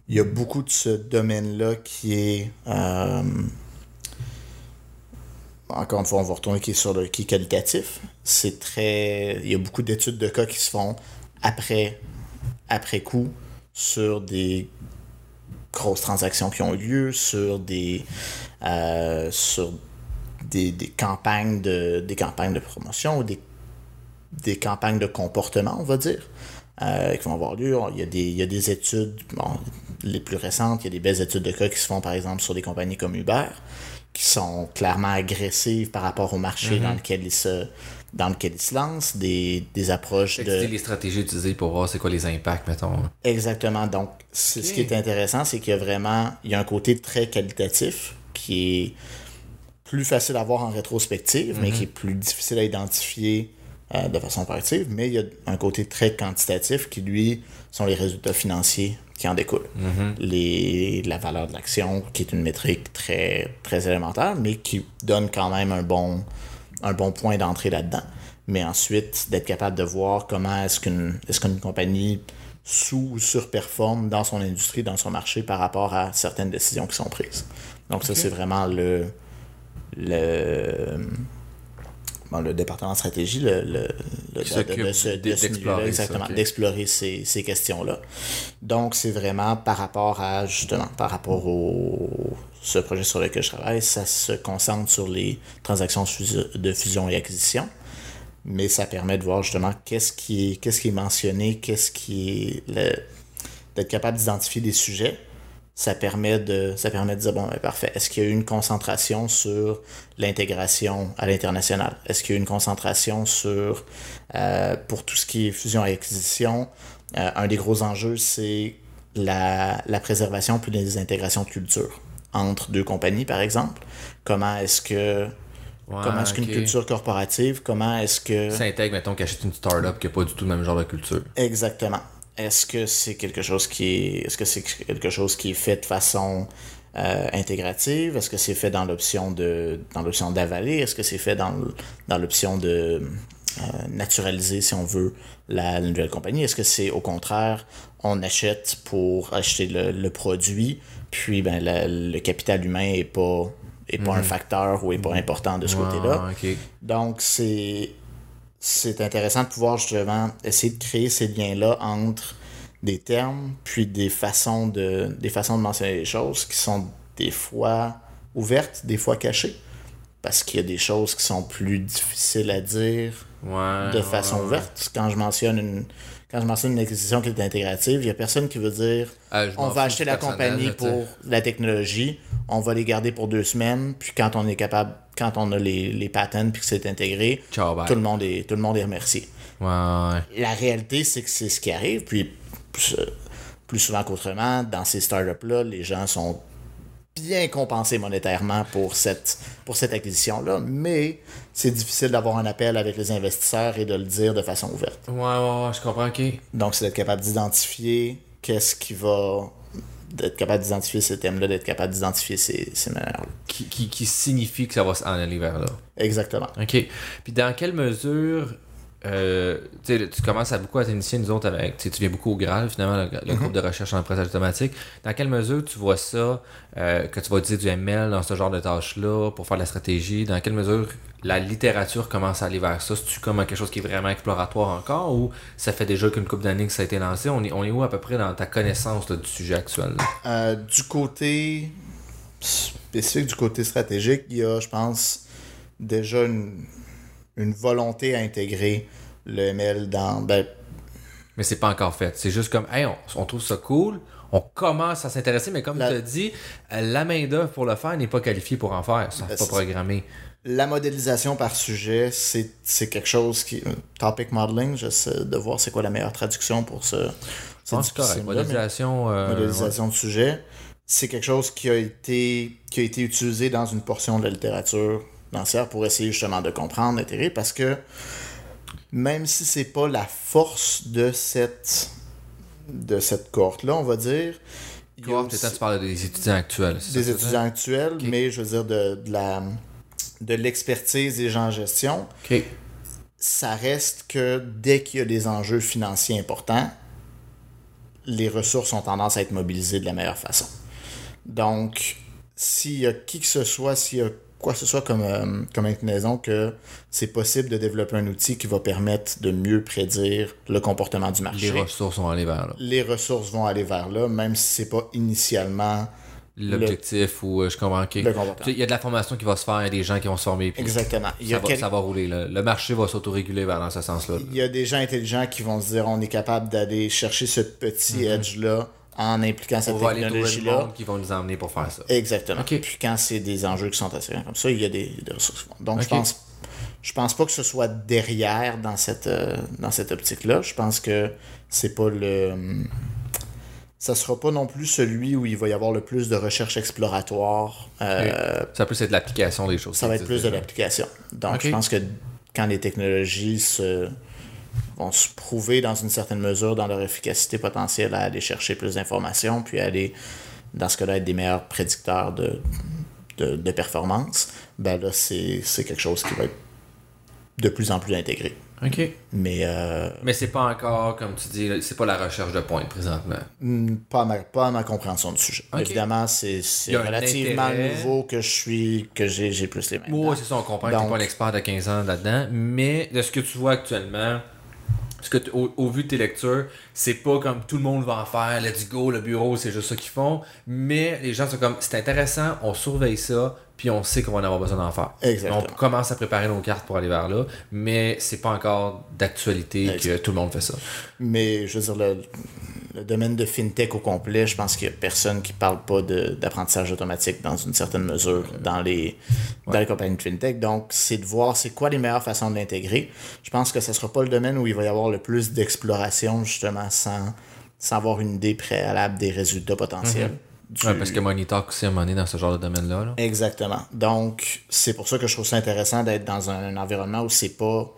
Il y a beaucoup de ce domaine-là qui est. euh, encore une fois, on va retourner sur le qui qualitatif. C'est très. Il y a beaucoup d'études de cas qui se font après, après coup sur des grosses transactions qui ont eu lieu, sur des. euh, sur des, campagnes de des campagnes de promotion ou des campagnes de comportement, on va dire, euh, qui vont avoir lieu. Il y a des, il y a des études, les plus récentes, il y a des belles études de cas qui se font par exemple sur des compagnies comme Uber, qui sont clairement agressives par rapport au marché dans lequel ils se dans lequel ils se lancent, des, des approches de... les stratégies utilisées pour voir c'est quoi les impacts, mettons. Exactement. Donc, ce qui est intéressant, c'est qu'il y a vraiment il y a un côté très qualitatif qui est plus facile à voir en rétrospective, mais qui est plus difficile à identifier euh, de façon proactive. Mais il y a un côté très quantitatif qui, lui, sont les résultats financiers qui en découlent. les, la valeur de l'action, qui est une métrique très, très élémentaire, mais qui donne quand même un bon, un bon point d'entrée là-dedans. Mais ensuite, d'être capable de voir comment est-ce qu'une est qu'une compagnie sous ou surperforme dans son industrie, dans son marché par rapport à certaines décisions qui sont prises. Donc ça, c'est vraiment le, le, bon, le département de stratégie, le, le, de, ce- de ce d'explorer milieu-là, ça, exactement, d'explorer ces, ces questions-là. Donc c'est vraiment par rapport à, justement, par rapport au ce projet sur lequel je travaille, ça se concentre sur les transactions de fusion- de fusion et acquisition mais ça permet de voir justement qu'est-ce qui est, qu'est-ce qui est mentionné, qu'est-ce qui est le- d'être capable d'identifier des sujets. Ça permet de ça permet de dire bon ben, parfait. Est-ce qu'il y a eu une concentration sur l'intégration à l'international? Est-ce qu'il y a eu une concentration sur euh, pour tout ce qui est fusion et acquisition? Euh, Un des gros enjeux c'est la, la préservation puis les intégrations de culture entre deux compagnies par exemple. Comment est-ce que Ouais, Comment est-ce qu'une culture corporative, comment est-ce que... Ça intègre, mettons, qu'achète une startup qui n'a pas du tout le même genre de culture. Exactement. Est-ce que c'est quelque chose qui est... Est-ce que c'est quelque chose qui est fait de façon euh, intégrative? Est-ce que c'est fait dans l'option de dans l'option d'avaler? Est-ce que c'est fait dans, dans l'option de euh, naturaliser, si on veut, la, la nouvelle compagnie? Est-ce que c'est au contraire, on achète pour acheter le, le produit, puis ben, la- le capital humain est pas, est pas un facteur ou est pas important de ce côté-là? Ouais, ok. Donc, c'est c'est intéressant de pouvoir justement essayer de créer ces liens-là entre des termes, puis des façons de, des façons de mentionner les choses qui sont des fois ouvertes, des fois cachées. Parce qu'il y a des choses qui sont plus difficiles à dire Ouais, de ouais, façon ouais. ouverte. Quand je mentionne une quand je mentionne une acquisition qui est intégrative, il y a personne qui veut dire Ah, on va acheter la compagnie pour la technologie, on va les garder pour deux semaines, puis quand on est capable, quand on a les, les patents puis que c'est intégré, Ciao, tout le monde est tout le monde est remercié. Ouais, ouais. La réalité, c'est que c'est ce qui arrive, puis plus, plus souvent qu'autrement, dans ces startups-là, les gens sont bien compensés monétairement pour cette, pour cette acquisition-là, mais c'est difficile d'avoir un appel avec les investisseurs et de le dire de façon ouverte. Ouais, ouais, ouais, je comprends, ok. Donc, c'est d'être capable d'identifier qu'est-ce qui va. d'être capable d'identifier ces thèmes-là, d'être capable d'identifier ces, ces manières-là. Qui, qui, qui signifie que ça va s'en aller vers là. Exactement. OK. Puis dans quelle mesure euh, tu commences à beaucoup à t'initier, nous autres, avec, tu viens beaucoup au Graal, finalement, le, le groupe de recherche en pressage automatique. Dans quelle mesure tu vois ça, euh, que tu vas utiliser du ML dans ce genre de tâches-là pour faire de la stratégie? Dans quelle mesure la littérature commence à aller vers ça? C'est-tu comme quelque chose qui est vraiment exploratoire encore ou ça fait déjà qu'une couple d'années que ça a été lancé? On est, on est où à peu près dans ta connaissance là, du sujet actuel? Euh, du côté spécifique, du côté stratégique, il y a, je pense, déjà une, une volonté à intégrer le ML dans. Ben, Mais c'est pas encore fait. C'est juste comme, hey, on, on trouve ça cool, on commence à s'intéresser, mais comme La- tu as dit, euh, la main-d'œuvre pour le faire n'est pas qualifiée pour en faire. Ils sont Ben, pas c'est- programmés. la modélisation par sujet, c'est quelque chose qui. Topic modeling, j'essaie de voir c'est quoi la meilleure traduction pour ce. C'est correct. Modélisation. euh, modélisation de sujet, c'est quelque chose qui a été qui a été utilisé dans une portion de la littérature pour essayer justement de comprendre, d'intégrer, parce que même si c'est pas la force de cette de cette cohorte-là, on va dire, Cohorte, aussi tu parles des étudiants actuels. des étudiants actuels, mais je veux dire de, de la de l'expertise des gens en gestion, Ok. ça reste que dès qu'il y a des enjeux financiers importants, les ressources ont tendance à être mobilisées de la meilleure façon. Donc, s'il y a qui que ce soit, s'il y a quoi que ce soit comme, euh, comme inclinaison, que c'est possible de développer un outil qui va permettre de mieux prédire le comportement du marché Les ressources sont allées vers là. les ressources vont aller vers là, même si c'est pas initialement L'objectif ou euh, je comprends. ok. le comportement. Il y a de la formation qui va se faire, il y a des gens qui vont se former. Puis Exactement. Il y, ça, a va, quel- ça va rouler. là. Le marché va s'autoréguler vers dans ce sens-là. il y a des gens intelligents qui vont se dire on est capable d'aller chercher ce petit edge-là en impliquant cette technologie-là. qui vont nous emmener pour faire ça. Exactement. Ok. Puis quand c'est des enjeux qui sont assez grands comme ça, il y a des, des ressources. Donc je pense je pense pas que ce soit derrière dans cette euh, dans cette optique-là. Je pense que c'est pas le ça sera pas non plus celui où il va y avoir le plus de recherche exploratoire. Euh, Ça peut être l'application des choses. ça va être plus de l'application. Donc je pense que quand les technologies se vont se prouver dans une certaine mesure dans leur efficacité potentielle à aller chercher plus d'informations, puis à aller, dans ce cas-là, être des meilleurs prédicteurs de, de, de performance, ben là, c'est c'est quelque chose qui va être de plus en plus intégré. OK. Mais euh, Mais c'est pas encore, comme tu dis, c'est pas la recherche de pointe présentement. hmm, pas, à ma, pas à ma compréhension du sujet. Évidemment, c'est relativement nouveau que je suis, que j'ai j'ai plus les mains. Oui, c'est ça, on comprend que n'es pas un expert de 15 ans là-dedans, mais de ce que tu vois actuellement, ce que au vu de tes lectures, c'est pas comme tout le monde va en faire, let's go, le bureau, c'est juste ça qu'ils font, mais les gens sont comme, c'est intéressant, on surveille ça, puis on sait qu'on va en avoir besoin d'en faire. Exactement. On commence à préparer nos cartes pour aller vers là, mais c'est pas encore d'actualité que tout le monde fait ça. Mais je veux dire, le, le domaine de fintech au complet, je pense qu'il n'y a personne qui parle pas d'apprentissage automatique dans une certaine mesure dans les, dans les compagnies de fintech. Donc, c'est de voir c'est quoi les meilleures façons de l'intégrer. Je pense que ce ne sera pas le domaine où il va y avoir le plus d'exploration, justement, sans, sans avoir une idée préalable des résultats potentiels. Du- Ouais, parce que Money Talk aussi money dans ce genre de domaine-là. là. Exactement. Donc, c'est pour ça que je trouve ça intéressant d'être dans un, environnement où c'est pas.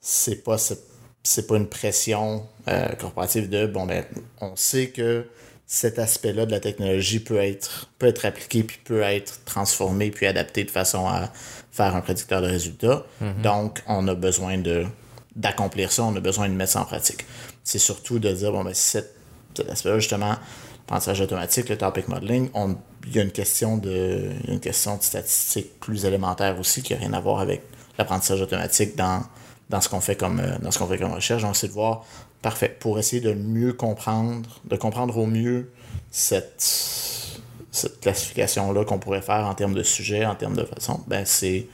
C'est pas. C'est, pas une pression euh, corporative de bon ben on sait que cet aspect-là de la technologie peut être peut être appliqué puis peut être transformé puis adapté de façon à faire un prédicteur de résultats. Donc on a besoin de d'accomplir ça, on a besoin de mettre ça en pratique. C'est surtout de dire bon ben cet, cet aspect-là justement l'apprentissage automatique, le topic modeling, il y a une question de une question de statistique plus élémentaire aussi qui n'a rien à voir avec l'apprentissage automatique dans, dans ce qu'on fait comme euh, dans ce qu'on fait comme recherche. Donc c'est de voir parfait pour essayer de mieux comprendre, de comprendre au mieux cette cette classification-là qu'on pourrait faire en termes de sujet, en termes de façon, ben c'est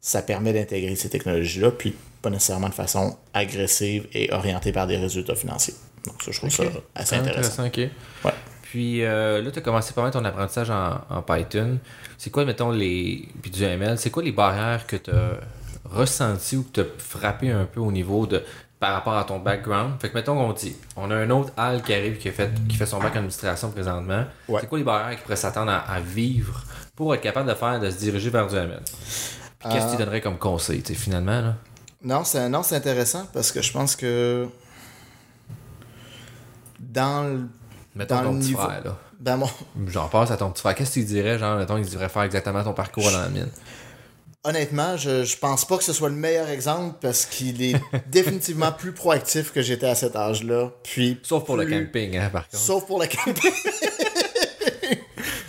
ça permet d'intégrer ces technologies-là, puis pas nécessairement de façon agressive et orientée par des résultats financiers. Donc ça, je trouve ça assez intéressant. ok. Ouais. Puis euh, là, tu as commencé par ton apprentissage en, en Python. C'est quoi, mettons, les. Puis du ML, c'est quoi les barrières que tu as ressenties ou que tu as frappé un peu au niveau de. par rapport à ton background? Fait que, mettons qu'on dit, on a un autre Al qui arrive qui, a fait, qui fait son bac en administration présentement. Ouais. C'est quoi les barrières qui pourraient s'attendre à, à vivre pour être capable de faire, de se diriger vers du ML? Puis qu'est-ce que tu donnerais comme conseil, finalement, là? Non, c'est non, c'est intéressant parce que je pense que dans le Mettons Dans ton le petit niveau- frère, là. ben moi, J'en passe à ton petit frère. Qu'est-ce que tu dirais, genre, mettons, il devrait faire exactement ton parcours dans la mine? honnêtement, je, je pense pas que ce soit le meilleur exemple parce qu'il est définitivement plus proactif que j'étais à cet âge-là. Puis Sauf pour le camping, hein, par contre. Sauf pour le camping.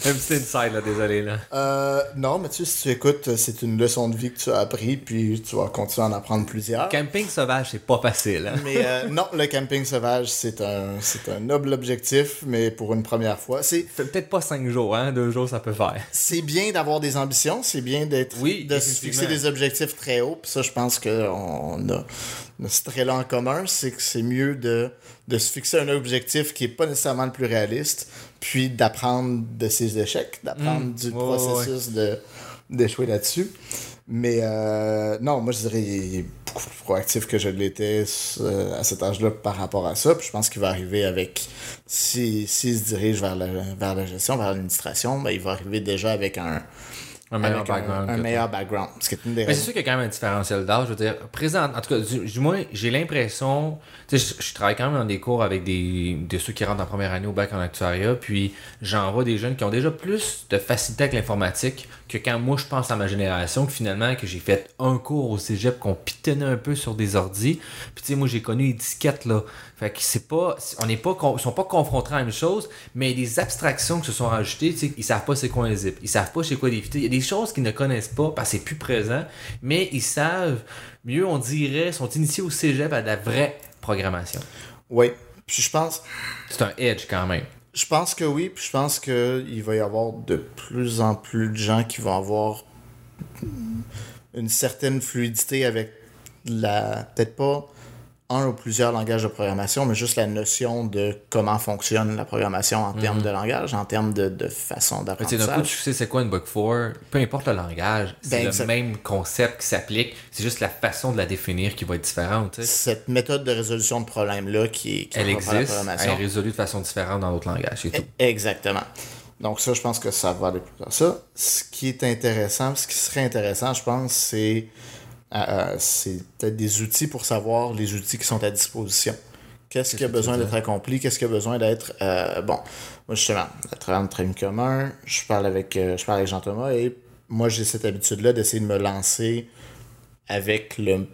Un petit inside, là, désolé, là. Euh, non, mais tu sais, si tu écoutes, c'est une leçon de vie que tu as appris, puis tu vas continuer à en apprendre plusieurs. Camping sauvage, c'est pas facile, hein. Mais euh, non, le camping sauvage, c'est un, c'est un noble objectif, mais pour une première fois. C'est, peut-être pas 5 jours, hein. Deux jours, ça peut faire. c'est bien d'avoir des ambitions, c'est bien d'être, Oui, de se fixer des objectifs très hauts. Puis ça, je pense qu'on a, on a ce trait-là en commun, c'est que c'est mieux de, de se fixer un objectif qui est pas nécessairement le plus réaliste, puis d'apprendre de ses échecs, d'apprendre Mm. du ouais, processus de d'échouer là-dessus. Mais euh, non, moi je dirais il est beaucoup plus proactif que je l'étais euh, à cet âge-là par rapport à ça. Puis je pense qu'il va arriver avec si s'il se dirige vers la, vers la gestion, vers l'administration, ben, il va arriver déjà avec un, Un meilleur un- background. un, meilleur background. Ce qui est une des Mais c'est sûr qu'il y a quand même un différentiel d'âge. Je veux dire, présent, en tout cas, du, du moins, j'ai l'impression. Tu sais, je, je travaille quand même dans des cours avec des, de ceux qui rentrent en première année au bac en actuariat. Puis j'en vois des jeunes qui ont déjà plus de facilité avec l'informatique que quand moi je pense à ma génération, que finalement, que j'ai fait un cours au cégep qu'on pitonnait un peu sur des ordis. Puis tu sais, moi j'ai connu les disquettes là. Fait que c'est pas. On n'est pas. Ils sont pas confrontés à la même chose, mais il y a des abstractions qui se sont rajoutées. Tu sais, ils savent pas c'est quoi un zip. Ils savent pas c'est quoi des. Il y a des choses qu'ils ne connaissent pas parce que c'est plus présent, mais ils savent, mieux on dirait, sont initiés au cégep à de la vraie programmation. Oui. Puis je pense, C'est un edge quand même. Je pense que oui, puis je pense qu'il va y avoir de plus en plus de gens qui vont avoir une certaine fluidité avec la. Peut-être pas un ou plusieurs langages de programmation, mais juste la notion de comment fonctionne la programmation en termes de langage, en termes de, de façon sais, d'un coup, d'apprentissage. tu sais c'est quoi une bug 4, peu importe le langage, c'est Ben, le même concept qui s'applique, c'est juste la façon de la définir qui va être différente. Cette méthode de résolution de problème-là qui, qui Elle la existe, elle est résolue de façon différente dans d'autres langages, c'est tout. Exactement. Donc ça, je pense que ça va aller plus dans ça. Ce qui est intéressant, ce qui serait intéressant, je pense, c'est euh, c'est peut-être des outils pour savoir les outils qui sont à disposition. Qu'est-ce qui a besoin d'être accompli? Qu'est-ce qui a besoin d'être... euh, bon, moi justement, à travers le training commun, je parle avec, euh, je parle avec Jean-Thomas et moi j'ai cette habitude-là d'essayer de me lancer avec le...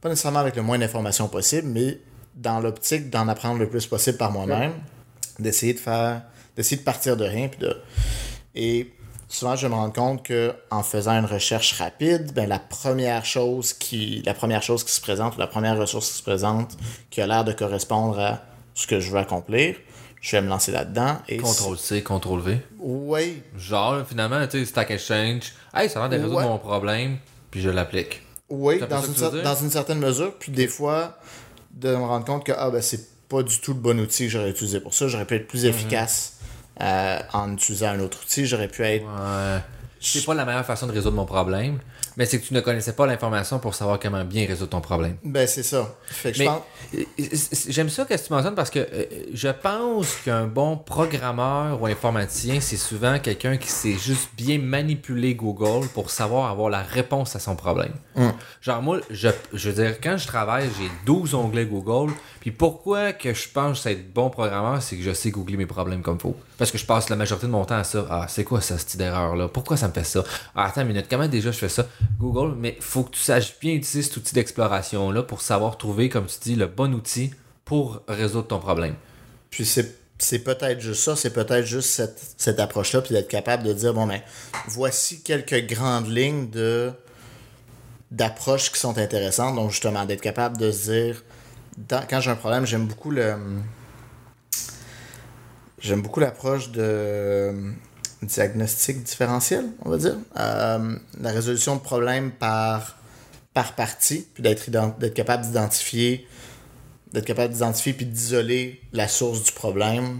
Pas nécessairement avec le moins d'informations possible, mais dans l'optique d'en apprendre le plus possible par moi-même, d'essayer de faire... d'essayer de partir de rien. Puis de... Et souvent, je me rends compte que en faisant une recherche rapide, ben, la première chose qui la première chose qui se présente, ou la première ressource qui se présente, qui a l'air de correspondre à ce que je veux accomplir, je vais me lancer là-dedans. Et Contrôle C, contrôle V. Oui, Genre, finalement, tu sais, Stack Exchange, hey, ça a l'air de résoudre Ouais. mon problème, puis je l'applique. oui, une, cer- dans une certaine mesure. Puis des fois, de me rendre compte que ah, ben, c'est pas du tout le bon outil que j'aurais utilisé pour ça. J'aurais pu être plus Mhm. efficace euh, en utilisant un autre outil. J'aurais pu être Ouais. C'est pas la meilleure façon de résoudre mon problème, mais c'est que tu ne connaissais pas l'information pour savoir comment bien résoudre ton problème. Ben, c'est ça. Fait que je Mais pense. euh, j'aime ça que tu mentionnes parce que euh, je pense qu'un bon programmeur ou informaticien, c'est souvent quelqu'un qui sait juste bien manipuler Google pour savoir avoir la réponse à son problème. Genre moi, je, je veux dire, quand je travaille, j'ai 12 onglets Google. Puis pourquoi que je pense être bon programmeur, c'est que je sais googler mes problèmes comme faut. Parce que je passe la majorité de mon temps à ça. Ah, c'est quoi ça, cette idée d'erreur-là? Pourquoi ça me fait ça? Ah, attends une minute, comment déjà je fais ça? Google, mais faut que tu saches bien utiliser cet outil d'exploration-là pour savoir trouver, comme tu dis, le bon outil pour résoudre ton problème. Puis c'est, c'est peut-être juste ça, c'est peut-être juste cette, cette approche-là, puis d'être capable de dire, bon, ben, voici quelques grandes lignes de d'approches qui sont intéressantes. Donc, justement, d'être capable de se dire, dans- quand j'ai un problème, j'aime beaucoup le... J'aime beaucoup l'approche de euh, diagnostic différentiel, on va dire. Euh, la résolution de problèmes par, par partie, puis d'être, capable d'identifier d'être capable d'identifier puis d'isoler la source du problème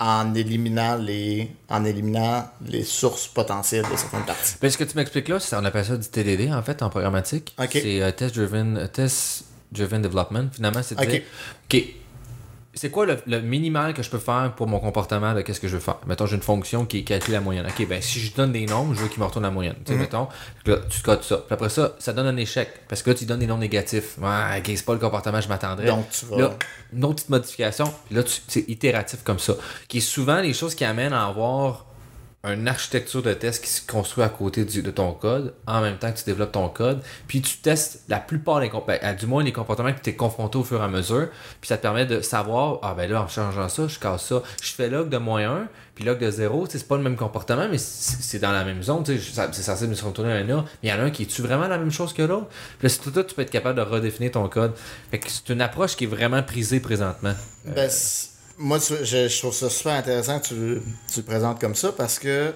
en éliminant les en éliminant les sources potentielles de certaines parties. Ben, ce que tu m'expliques là, c'est- on appelle ça du TDD en fait en programmatique. C'est euh, Test Driven euh, Test Driven Development. Finalement, c'est de Ok. dire, OK, c'est quoi le, le minimal que je peux faire pour mon comportement de qu'est-ce que je veux faire? Mettons, j'ai une fonction qui calcule la moyenne. OK, ben si je donne des nombres, je veux qu'il me retourne la moyenne. Tu sais, mettons, là, tu codes ça. Puis après ça, ça donne un échec. Parce que là, tu donnes des nombres négatifs. Ouais, OK, c'est pas le comportement que je m'attendrais. Donc, tu vas- Là, une autre petite modification. Puis là, c'est itératif comme ça. Qui est souvent les choses qui amènent à avoir une architecture de test qui se construit à côté du- de ton code, en même temps que tu développes ton code, puis tu testes la plupart des comp- à- du moins les comportements que tu es confronté au fur et à mesure, puis ça te permet de savoir, ah ben là, en changeant ça, je casse ça, je fais log de moins 1, puis log de 0, tu sais, c'est pas le même comportement, mais c'est dans la même zone, tu sais, ça- c'est censé me se retourner un A, mais il y en a un qui est-tu vraiment la même chose que l'autre? Puis là, c'est tout ça, tu peux être capable de redéfinir ton code. Fait que c'est une approche qui est vraiment prisée présentement. Ben, c'est- moi, je trouve ça super intéressant que tu, tu le présentes comme ça parce que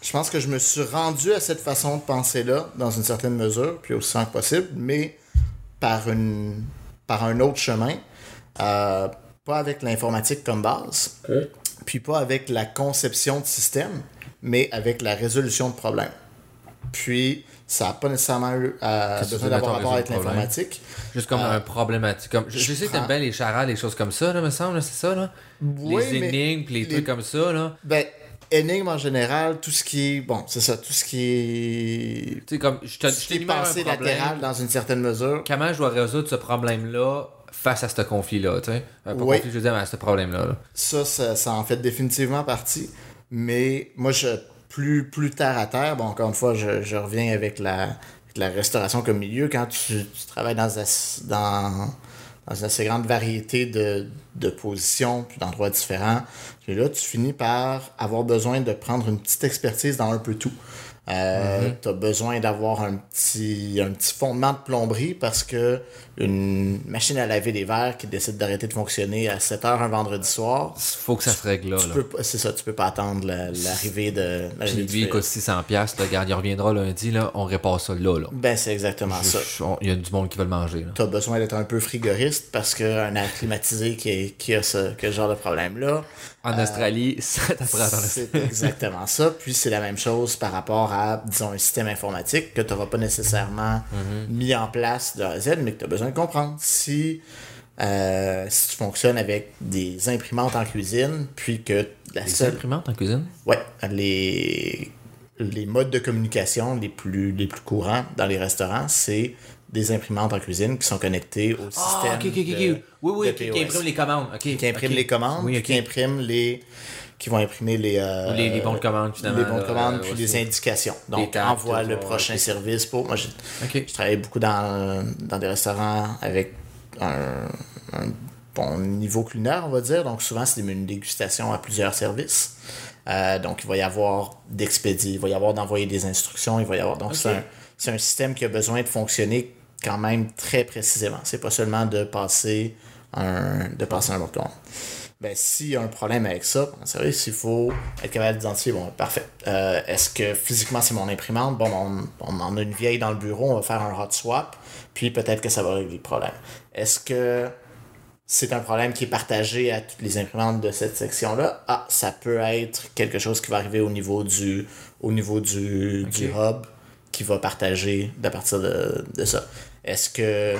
je pense que je me suis rendu à cette façon de penser-là dans une certaine mesure, puis aussi que possible, mais par, une, par un autre chemin. Euh, pas avec l'informatique comme base, puis pas avec la conception de système, mais avec la résolution de problèmes. Puis, ça n'a pas nécessairement eu euh, besoin d'avoir rapport avec l'informatique. Juste comme Euh, un problématique. Comme, je, je je sais que t'aimes prends- bien les charades, les choses comme ça, là, me semble, c'est ça, là? Oui, les énigmes, les, les- trucs comme ça, là. Ben, énigme en général, tout ce qui est. Bon, c'est ça, tout ce qui est. Tu sais, comme, je te Tout ce qui est pensée latérale dans une certaine mesure. Comment je dois résoudre ce problème-là face à ce conflit-là, tu sais? Euh, pas Oui. conflit, je veux dire, mais à ce problème-là. là. Ça, ça, ça en fait définitivement partie. Mais moi, je plus, plus terre à terre, bon, encore une fois, je, je reviens avec la, avec la restauration comme milieu. Quand tu, tu travailles dans, dans, dans une assez grande variété de, de positions, puis d'endroits différents, puis là, tu finis par avoir besoin de prendre une petite expertise dans un peu tout. Euh, Mhm. Tu as besoin d'avoir un petit, un petit fondement de plomberie parce que une machine à laver des verres qui décide d'arrêter de fonctionner à 7 heures un vendredi soir, Faut que ça se règle là. c'est ça, tu peux pas attendre la- l'arrivée de Puis lui, il coûte 600$, piastres, là, regarde, il reviendra lundi, là, on répare ça là. là. Ben, c'est exactement ça. Je- Il y a du monde qui veut le manger. Là. tu as besoin d'être un peu frigoriste parce qu'un air climatisé qui, est- qui a ce, que genre de problème-là, En Australie, ça t'apprend c'est exactement ça. Puis c'est la même chose par rapport à, disons, un système informatique que tu n'auras pas nécessairement mis en place de A à Z, mais que tu as besoin de comprendre. Si, euh, si tu fonctionnes avec des imprimantes en cuisine, puis que la Les seule... imprimantes en cuisine? Ouais, les, les modes de communication les plus, les plus courants dans les restaurants, c'est des imprimantes en cuisine qui sont connectées au système. Ah, de- oui, oui, de qui, qui POS. imprime les commandes. Qui impriment les commandes, Oui, qui impriment les. Qui vont imprimer les. euh, Les- les bons de commande, finalement, Les bons de là, commande, puis les indications. Donc, envoie le prochain service pour. Moi, Ok. je travaillais beaucoup dans, dans des restaurants avec un, un bon niveau culinaire, on va dire. Donc, souvent, c'est menus dégustation à plusieurs services. Euh, donc, il va y avoir d'expédier, il va y avoir d'envoyer des instructions, il va y avoir. Donc, c'est un, c'est un système qui a besoin de fonctionner quand même très précisément. C'est pas seulement de passer un, de passer un bouton. Ben, s'il y a un problème avec ça, en service, il faut être capable d'identifier, bon, parfait. Euh, Est-ce que physiquement c'est mon imprimante? Bon, on, on en a une vieille dans le bureau, on va faire un hot swap, puis peut-être que ça va régler le problème. Est-ce que c'est un problème qui est partagé à toutes les imprimantes de cette section-là? Ah, ça peut être quelque chose qui va arriver au niveau du, au niveau du, du hub qui va partager à partir de, de ça. Est-ce que,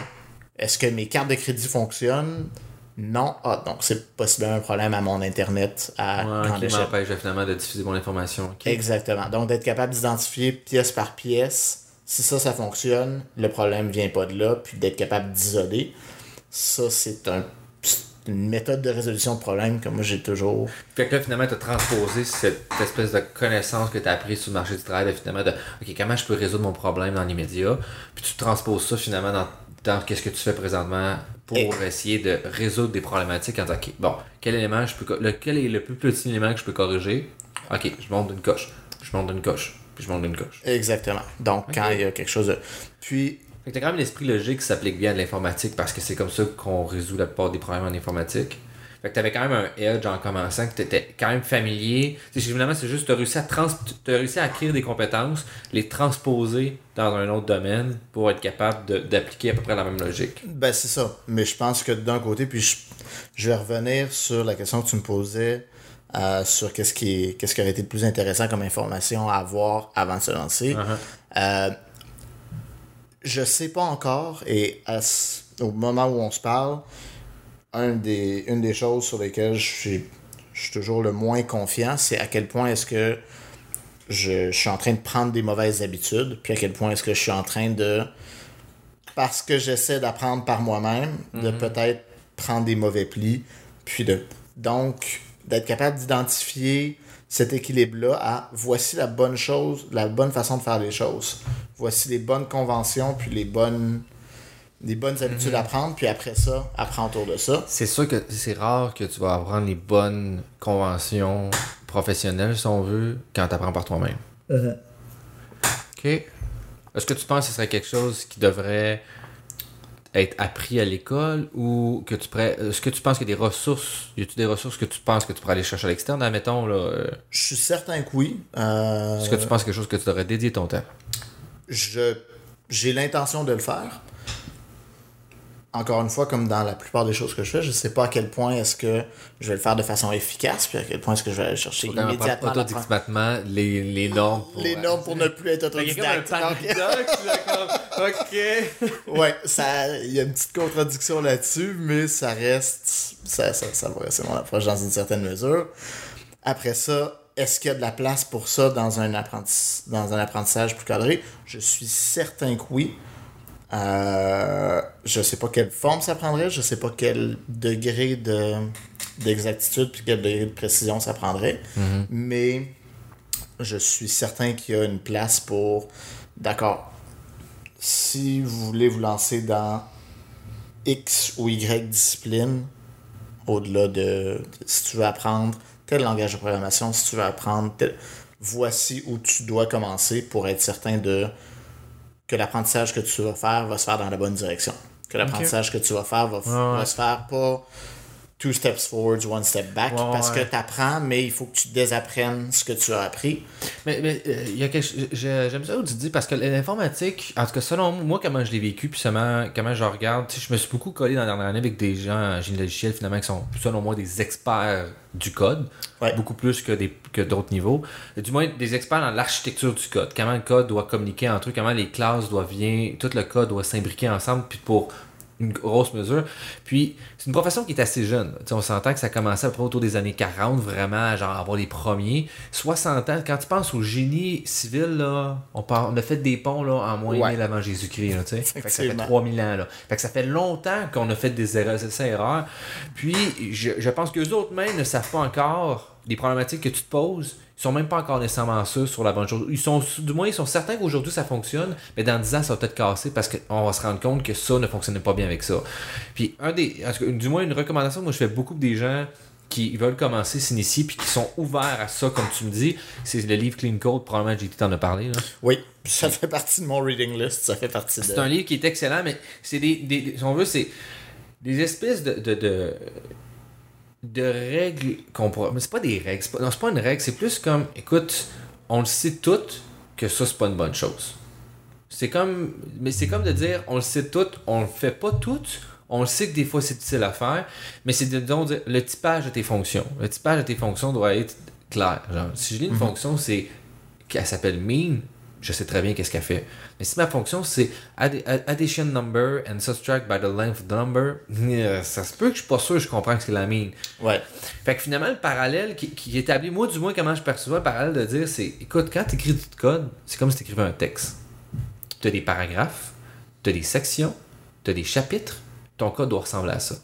est-ce que mes cartes de crédit fonctionnent? Non. Ah, donc c'est possiblement un problème à mon Internet à Ouais, grande qui échelle. m'empêche finalement de diffuser mon information. Exactement. Donc, d'être capable d'identifier pièce par pièce, si ça, ça fonctionne, le problème vient pas de là, puis d'être capable d'isoler, ça, c'est un, c'est une méthode de résolution de problème que moi, j'ai toujours... Fait que là, finalement, tu as transposé cette espèce de connaissance que tu as appris sur le marché du travail, de, finalement, de OK, comment je peux résoudre mon problème dans l'immédiat, puis tu transposes ça finalement dans, dans qu'est-ce que tu fais présentement pour Et- essayer de résoudre des problématiques en disant, OK, bon, quel élément je peux, co- lequel est le plus petit élément que je peux corriger? OK, je monte d'une coche, je monte d'une coche, puis je monte d'une coche. Exactement. Donc, quand il y a quelque chose de... Puis, Fait que t'as quand même l'esprit logique qui s'applique bien à l'informatique parce que c'est comme ça qu'on résout la plupart des problèmes en informatique. Fait que t'avais quand même un edge en commençant, que t'étais quand même familier. Finalement, c'est juste, t'as réussi à trans... t'as réussi à acquérir des compétences, les transposer dans un autre domaine pour être capable d'appliquer à peu près la même logique. Ben, c'est ça. Mais je pense que d'un côté, puis je, je vais revenir sur la question que tu me posais euh, sur qu'est-ce qui, est- qu'est-ce qui aurait été le plus intéressant comme information à avoir avant de se lancer. Euh, je sais pas encore, et à au moment où on se parle, un des, une des choses sur lesquelles je suis, je suis toujours le moins confiant, c'est à quel point est-ce que je, je suis en train de prendre des mauvaises habitudes, puis à quel point est-ce que je suis en train de parce que j'essaie d'apprendre par moi-même, de peut-être prendre des mauvais plis, puis de donc d'être capable d'identifier cet équilibre-là à voici la bonne chose, la bonne façon de faire les choses. Voici les bonnes conventions, puis les bonnes les bonnes habitudes à prendre, puis après ça, apprends autour de ça. C'est sûr que c'est rare que tu vas apprendre les bonnes conventions professionnelles, si on veut, quand tu apprends par toi-même. OK. Est-ce que tu penses que ce serait quelque chose qui devrait être appris à l'école ou que tu pourrais. Est-ce que tu penses qu'il y a des ressources Y a-tu des ressources que tu penses que tu pourrais aller chercher à l'externe Admettons, là. euh, Je suis certain que oui. Euh, Est-ce que tu penses que quelque chose que tu devrais dédier ton temps? je j'ai l'intention de le faire. Encore une fois, comme dans la plupart des choses que je fais, je sais pas à quel point est-ce que je vais le faire de façon efficace, puis à quel point est-ce que je vais aller chercher Faut immédiatement automatiquement les, les normes. pour- les normes pour ne plus être autodidacte. comme un Donc, paradoxe, là, comme, OK. ouais, ça, il y a une petite contradiction là-dessus, mais ça reste, ça, ça, ça va rester mon approche dans une certaine mesure. Après ça, est-ce qu'il y a de la place pour ça dans un, apprenti- dans un apprentissage plus cadré? Je suis certain que oui. Euh, je sais pas quelle forme ça prendrait, je sais pas quel degré de d'exactitude puis quel degré de précision ça prendrait, mais je suis certain qu'il y a une place pour d'accord. Si vous voulez vous lancer dans X ou Y discipline, au-delà de si tu veux apprendre tel langage de programmation, si tu veux apprendre tel, voici où tu dois commencer pour être certain de que l'apprentissage que tu vas faire va se faire dans la bonne direction. Que l'apprentissage que tu vas faire va, Ouais, va se faire pas two steps forward, one step back, Ouais, parce ouais. que tu apprends, mais il faut que tu désapprennes ce que tu as appris. Mais, mais euh, y a quelque j'aime ça où tu dis parce que l'informatique, en tout cas selon moi, comment je l'ai vécu, puis seulement comment je regarde, je me suis beaucoup collé dans la dernière année avec des gens en génie logiciel finalement qui sont selon moi des experts du code, Ouais. beaucoup plus que des que d'autres niveaux. Du moins des experts dans l'architecture du code, comment le code doit communiquer entre eux, comment les classes doivent venir, tout le code doit s'imbriquer ensemble, puis pour une grosse mesure. Puis, c'est une profession qui est assez jeune. Tu sais, on s'entend que ça a commencé à peu près autour des années 40, vraiment, genre avoir les premiers. 60 ans, quand tu penses au génie civil, là, on, par- on a fait des ponts là, en moins Ouais. 1000 avant Jésus-Christ. ça fait Effectivement. 3000 ans. Là. Fait que ça fait longtemps qu'on a fait des erreurs, essais erreurs. Puis, je, je pense que les autres mêmes ne savent pas encore les problématiques que tu te poses. Ils sont même pas encore nécessairement sûrs sur la bonne chose. Ils sont, du moins, ils sont certains qu'aujourd'hui ça fonctionne, mais dans 10 ans ça va peut-être casser parce qu'on va se rendre compte que ça ne fonctionnait pas bien avec ça. Puis, un des, du moins, une recommandation que moi je fais beaucoup des gens qui veulent commencer, s'initier, puis qui sont ouverts à ça, comme tu me dis, c'est le livre Clean Code, probablement JT t'en a parlé. Là. Oui, ça fait partie de mon reading list, ça fait partie de... C'est un livre qui est excellent, mais c'est des, des- Si on veut, c'est des espèces de. de, de de règles qu'on pourrait. Mais c'est pas des règles. Pas, non, c'est pas une règle. C'est plus comme. Écoute, on le sait toutes que ça, c'est pas une bonne chose. C'est comme. Mais c'est comme de dire, on le sait tout, on le fait pas toutes. On le sait que des fois c'est difficile à faire, mais c'est de dire le typage de tes fonctions. Le typage de tes fonctions doit être clair. Genre, si je lis une fonction, c'est qu'elle s'appelle mean, je sais très bien qu'est-ce qu'elle fait. Mais si ma fonction c'est add- add- addition number and subtract by the length of the number, euh, ça se peut que je suis pas sûr que je comprends ce que la mean. Ouais. Fait que finalement, le parallèle qui, qui établit, moi du moins, comment je perçois le parallèle de dire, c'est écoute, quand tu écris du code, c'est comme si tu écrivais un texte. Tu as des paragraphes, tu as des sections, tu as des chapitres, ton code doit ressembler à ça.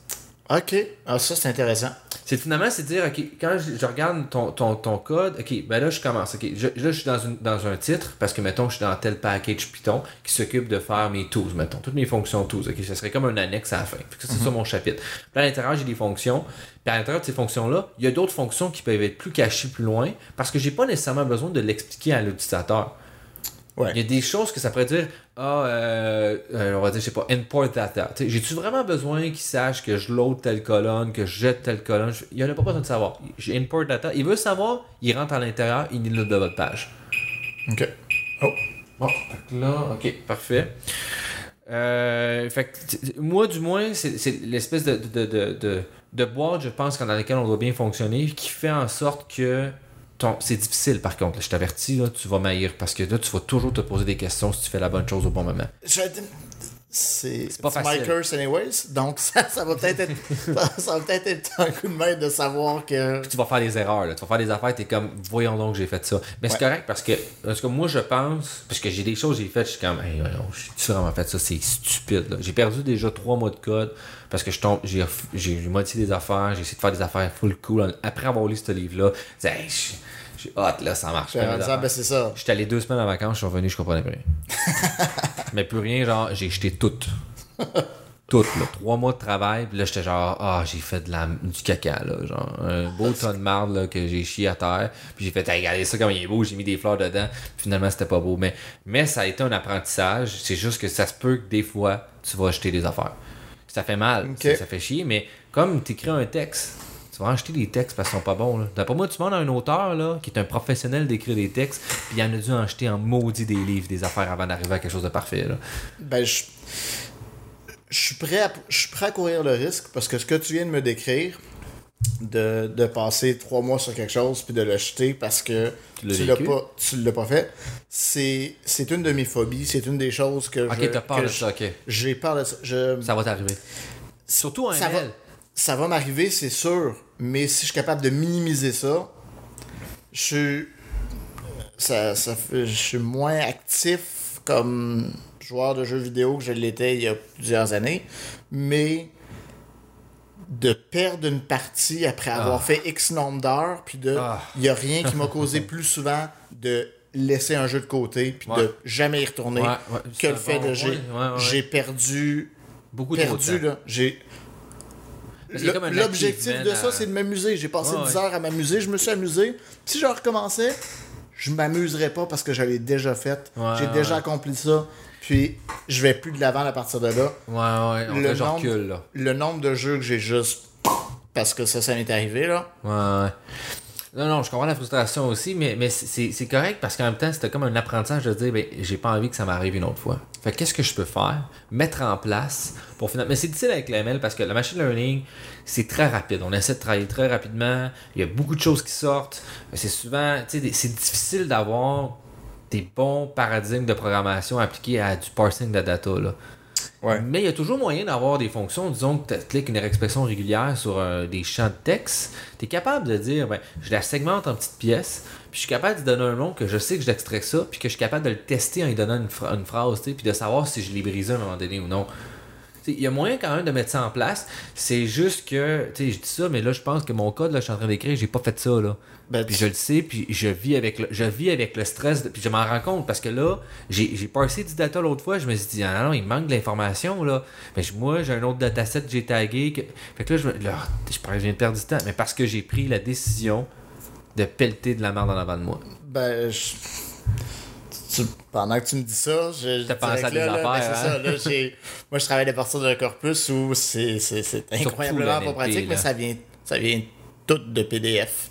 OK. Ah, ça, c'est intéressant. C'est finalement, c'est dire, OK, quand je, je regarde ton, ton, ton code, OK, ben là, je commence. OK, je- là, je suis dans, une, dans un titre, parce que, mettons, je suis dans tel package Python qui s'occupe de faire mes tools, mettons, toutes mes fonctions tools. OK, ça serait comme un annexe à la fin. Fait que ça, c'est ça mon chapitre. Puis à l'intérieur, j'ai des fonctions. Puis à l'intérieur de ces fonctions-là, il y a d'autres fonctions qui peuvent être plus cachées plus loin, parce que j'ai pas nécessairement besoin de l'expliquer à l'utilisateur. Ouais. Il y a des choses que ça pourrait dire, ah, euh, euh, on va dire, je sais pas, import data. J'ai-tu vraiment besoin qu'il sache que je load telle colonne, que je jette telle colonne? Je- Il en a pas besoin de savoir. J'ai import data. Il veut savoir, il rentre à l'intérieur, il là de votre page. OK. Oh. Bon, là, ok, parfait. Euh, fait que, moi, du moins, c'est c'est l'espèce de, de, de, de, de boîte, je pense, dans laquelle on doit bien fonctionner, qui fait en sorte que. C'est difficile, par contre. là, je t'avertis, là, tu vas maillir parce que là, tu vas toujours te poser des questions si tu fais la bonne chose au bon moment. Je- C'est pas facile. my curse anyways, donc ça, ça va peut-être être, ça, ça va peut-être être un coup de main de savoir que... tu vas faire des erreurs, là. tu vas faire des affaires, t'es comme, voyons donc, j'ai fait ça. Mais c'est correct parce que, parce que moi, je pense, parce que j'ai des choses que j'ai faites, je suis comme, hey, j'ai vraiment fait ça, c'est stupide. J'ai perdu déjà trois mois de code parce que je tombe, j'ai, modifié des affaires, j'ai essayé de faire des affaires full cool. Après avoir lu ce livre-là, je disais, hey, je je suis hot, là, ça marche. J'ai ben c'est ça. J'étais allé deux semaines en vacances, je suis revenu, je comprenais plus rien. Mais plus rien, genre, j'ai jeté tout. Tout, là. Trois mois de travail, puis là, j'étais genre, ah, j'ai fait de la, du caca, là. Genre, un beau tas de marde, là, que j'ai chié à terre. Puis j'ai fait, hey, regardez ça comme il est beau, j'ai mis des fleurs dedans. Puis finalement, c'était pas beau. Mais, mais ça a été un apprentissage. C'est juste que ça se peut que des fois, tu vas jeter des affaires. Ça fait mal, ça, ça fait chier, mais comme tu écris un texte, tu vas acheter des textes parce qu'ils sont pas bons. Là. D'après moi, tu demandes à un auteur là, qui est un professionnel d'écrire des textes, puis il en a dû en acheter en maudit des livres, des affaires avant d'arriver à quelque chose de parfait. Là. Ben, je, je suis prêt à, je suis prêt à courir le risque parce que ce que tu viens de me décrire, de, de passer trois mois sur quelque chose puis de le jeter parce que Tu l'as tu l'as pas, tu l'as pas fait, c'est, c'est une de mes phobies, c'est une des choses que Ok, je, t'as peur de ça, ok. J'ai peur de ça. Je, Ça va t'arriver. Surtout un ça va, ça va m'arriver, c'est sûr, mais si je suis capable de minimiser ça, je suis, ça, ça je suis moins actif comme joueur de jeux vidéo que je l'étais il y a plusieurs années, mais de perdre une partie après avoir Ah. fait X nombre d'heures, puis de, Ah. il y a rien qui m'a causé plus souvent de laisser un jeu de côté, puis Ouais. de jamais y retourner, Ouais, ouais, c'est que le fait bon de j'ai, perdu Beaucoup de temps. J'ai Parce qu'il y a comme un L'objectif de ça, c'est de m'amuser. J'ai passé Ouais, 10 ouais. heures à m'amuser, je me suis amusé. Si je recommençais, je m'amuserai pas parce que je l'ai déjà fait. J'ai déjà accompli ça. Puis je vais plus de l'avant à partir de là. Ouais, ouais, on Le nombre- là. Le nombre de jeux que j'ai juste. Parce que ça, ça m'est arrivé, là. Ouais, ouais. Non, non, je comprends la frustration aussi, mais, mais c'est- correct parce qu'en même temps, c'était comme un apprentissage de dire, ben, j'ai pas envie que ça m'arrive une autre fois. Fait que qu'est-ce que je peux faire? Mettre en place pour finalement. Mais c'est difficile avec l'ML parce que le machine learning, c'est très rapide. On essaie de travailler très rapidement. Il y a beaucoup de choses qui sortent. C'est souvent, tu sais, c'est difficile d'avoir des bons paradigmes de programmation appliqués à du parsing de data, là. Ouais. Mais il y a toujours moyen d'avoir des fonctions, disons que tu cliques une expression régulière sur euh, des champs de texte, tu es capable de dire, ben, je la segmente en petites pièces, puis je suis capable de donner un nom que je sais que j'extrais ça, puis que je suis capable de le tester en lui donnant une, une phrase, puis de savoir si je l'ai brisé à un moment donné ou non. Il y a moyen quand même de mettre ça en place. C'est juste que, tu sais, je dis ça, mais là, je pense que mon code, là, je suis en train d'écrire, j'ai pas fait ça, là. Ben, Puis je le sais, puis je vis avec le, je vis avec le stress, de- puis je m'en rends compte parce que là, j'ai parsé du data l'autre fois, je me suis dit, ah non, il manque de l'information, là. Mais moi, j'ai un autre dataset que j'ai tagué. que- Fait que là, je, me- là, je viens de perdre du temps, mais parce que j'ai pris la décision de pelleter de la merde en avant de moi. Ben, je- tu- pendant que tu me dis ça, je, T'as pensé à des là, ben, affaires, hein? ça, là, moi, je travaille à partir d'un corpus où c'est incroyablement le pas pratique, mais ça vient, ça vient tout de PDF.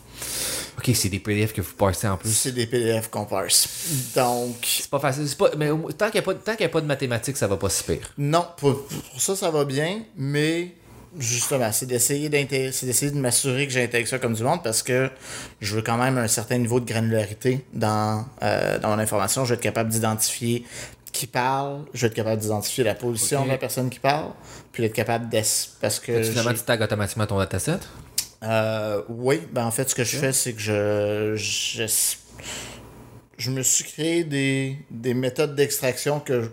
Ok, c'est des PDF que vous parsez en plus. C'est des PDF qu'on parse. Donc, C'est pas facile. Pas, mais tant qu'il n'y a, a pas de mathématiques, ça va pas si pire. non, pour, pour ça, ça va bien, mais justement, c'est d'essayer d'essayer de m'assurer que j'intègre ça comme du monde parce que je veux quand même un certain niveau de granularité dans, euh, dans mon information. Je vais être capable d'identifier qui parle, je vais être capable d'identifier la position de la personne qui parle, puis d'être capable d'ess... parce que finalement, tu tags automatiquement ton dataset? Euh, oui, ben en fait, ce que je fais, c'est que je, je, je me suis créé des, des méthodes d'extraction que je-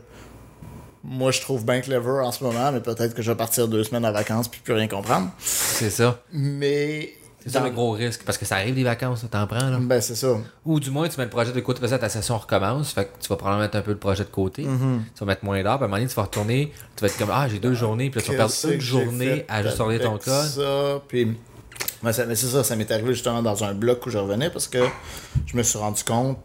moi je trouve bien clever en ce moment, mais peut-être que je vais partir deux semaines en vacances puis plus rien comprendre. C'est ça. Mais. C'est ça dans- le gros risque. Parce que ça arrive les vacances, là, t'en prends, là. Ben, c'est ça. Ou du moins, tu mets le projet de côté, parce que ta session recommence. Fait que tu vas probablement mettre un peu le projet de côté. Mm-hmm. Tu vas mettre moins d'heures. Puis à un moment donné, tu vas retourner. Tu vas être comme, ah, j'ai deux journées. Puis là, tu vas perdre une journée à juste sortir ton code. Ça, puis. Ça- mais c'est ça, ça m'est arrivé justement dans un bloc où je revenais parce que je me suis rendu compte,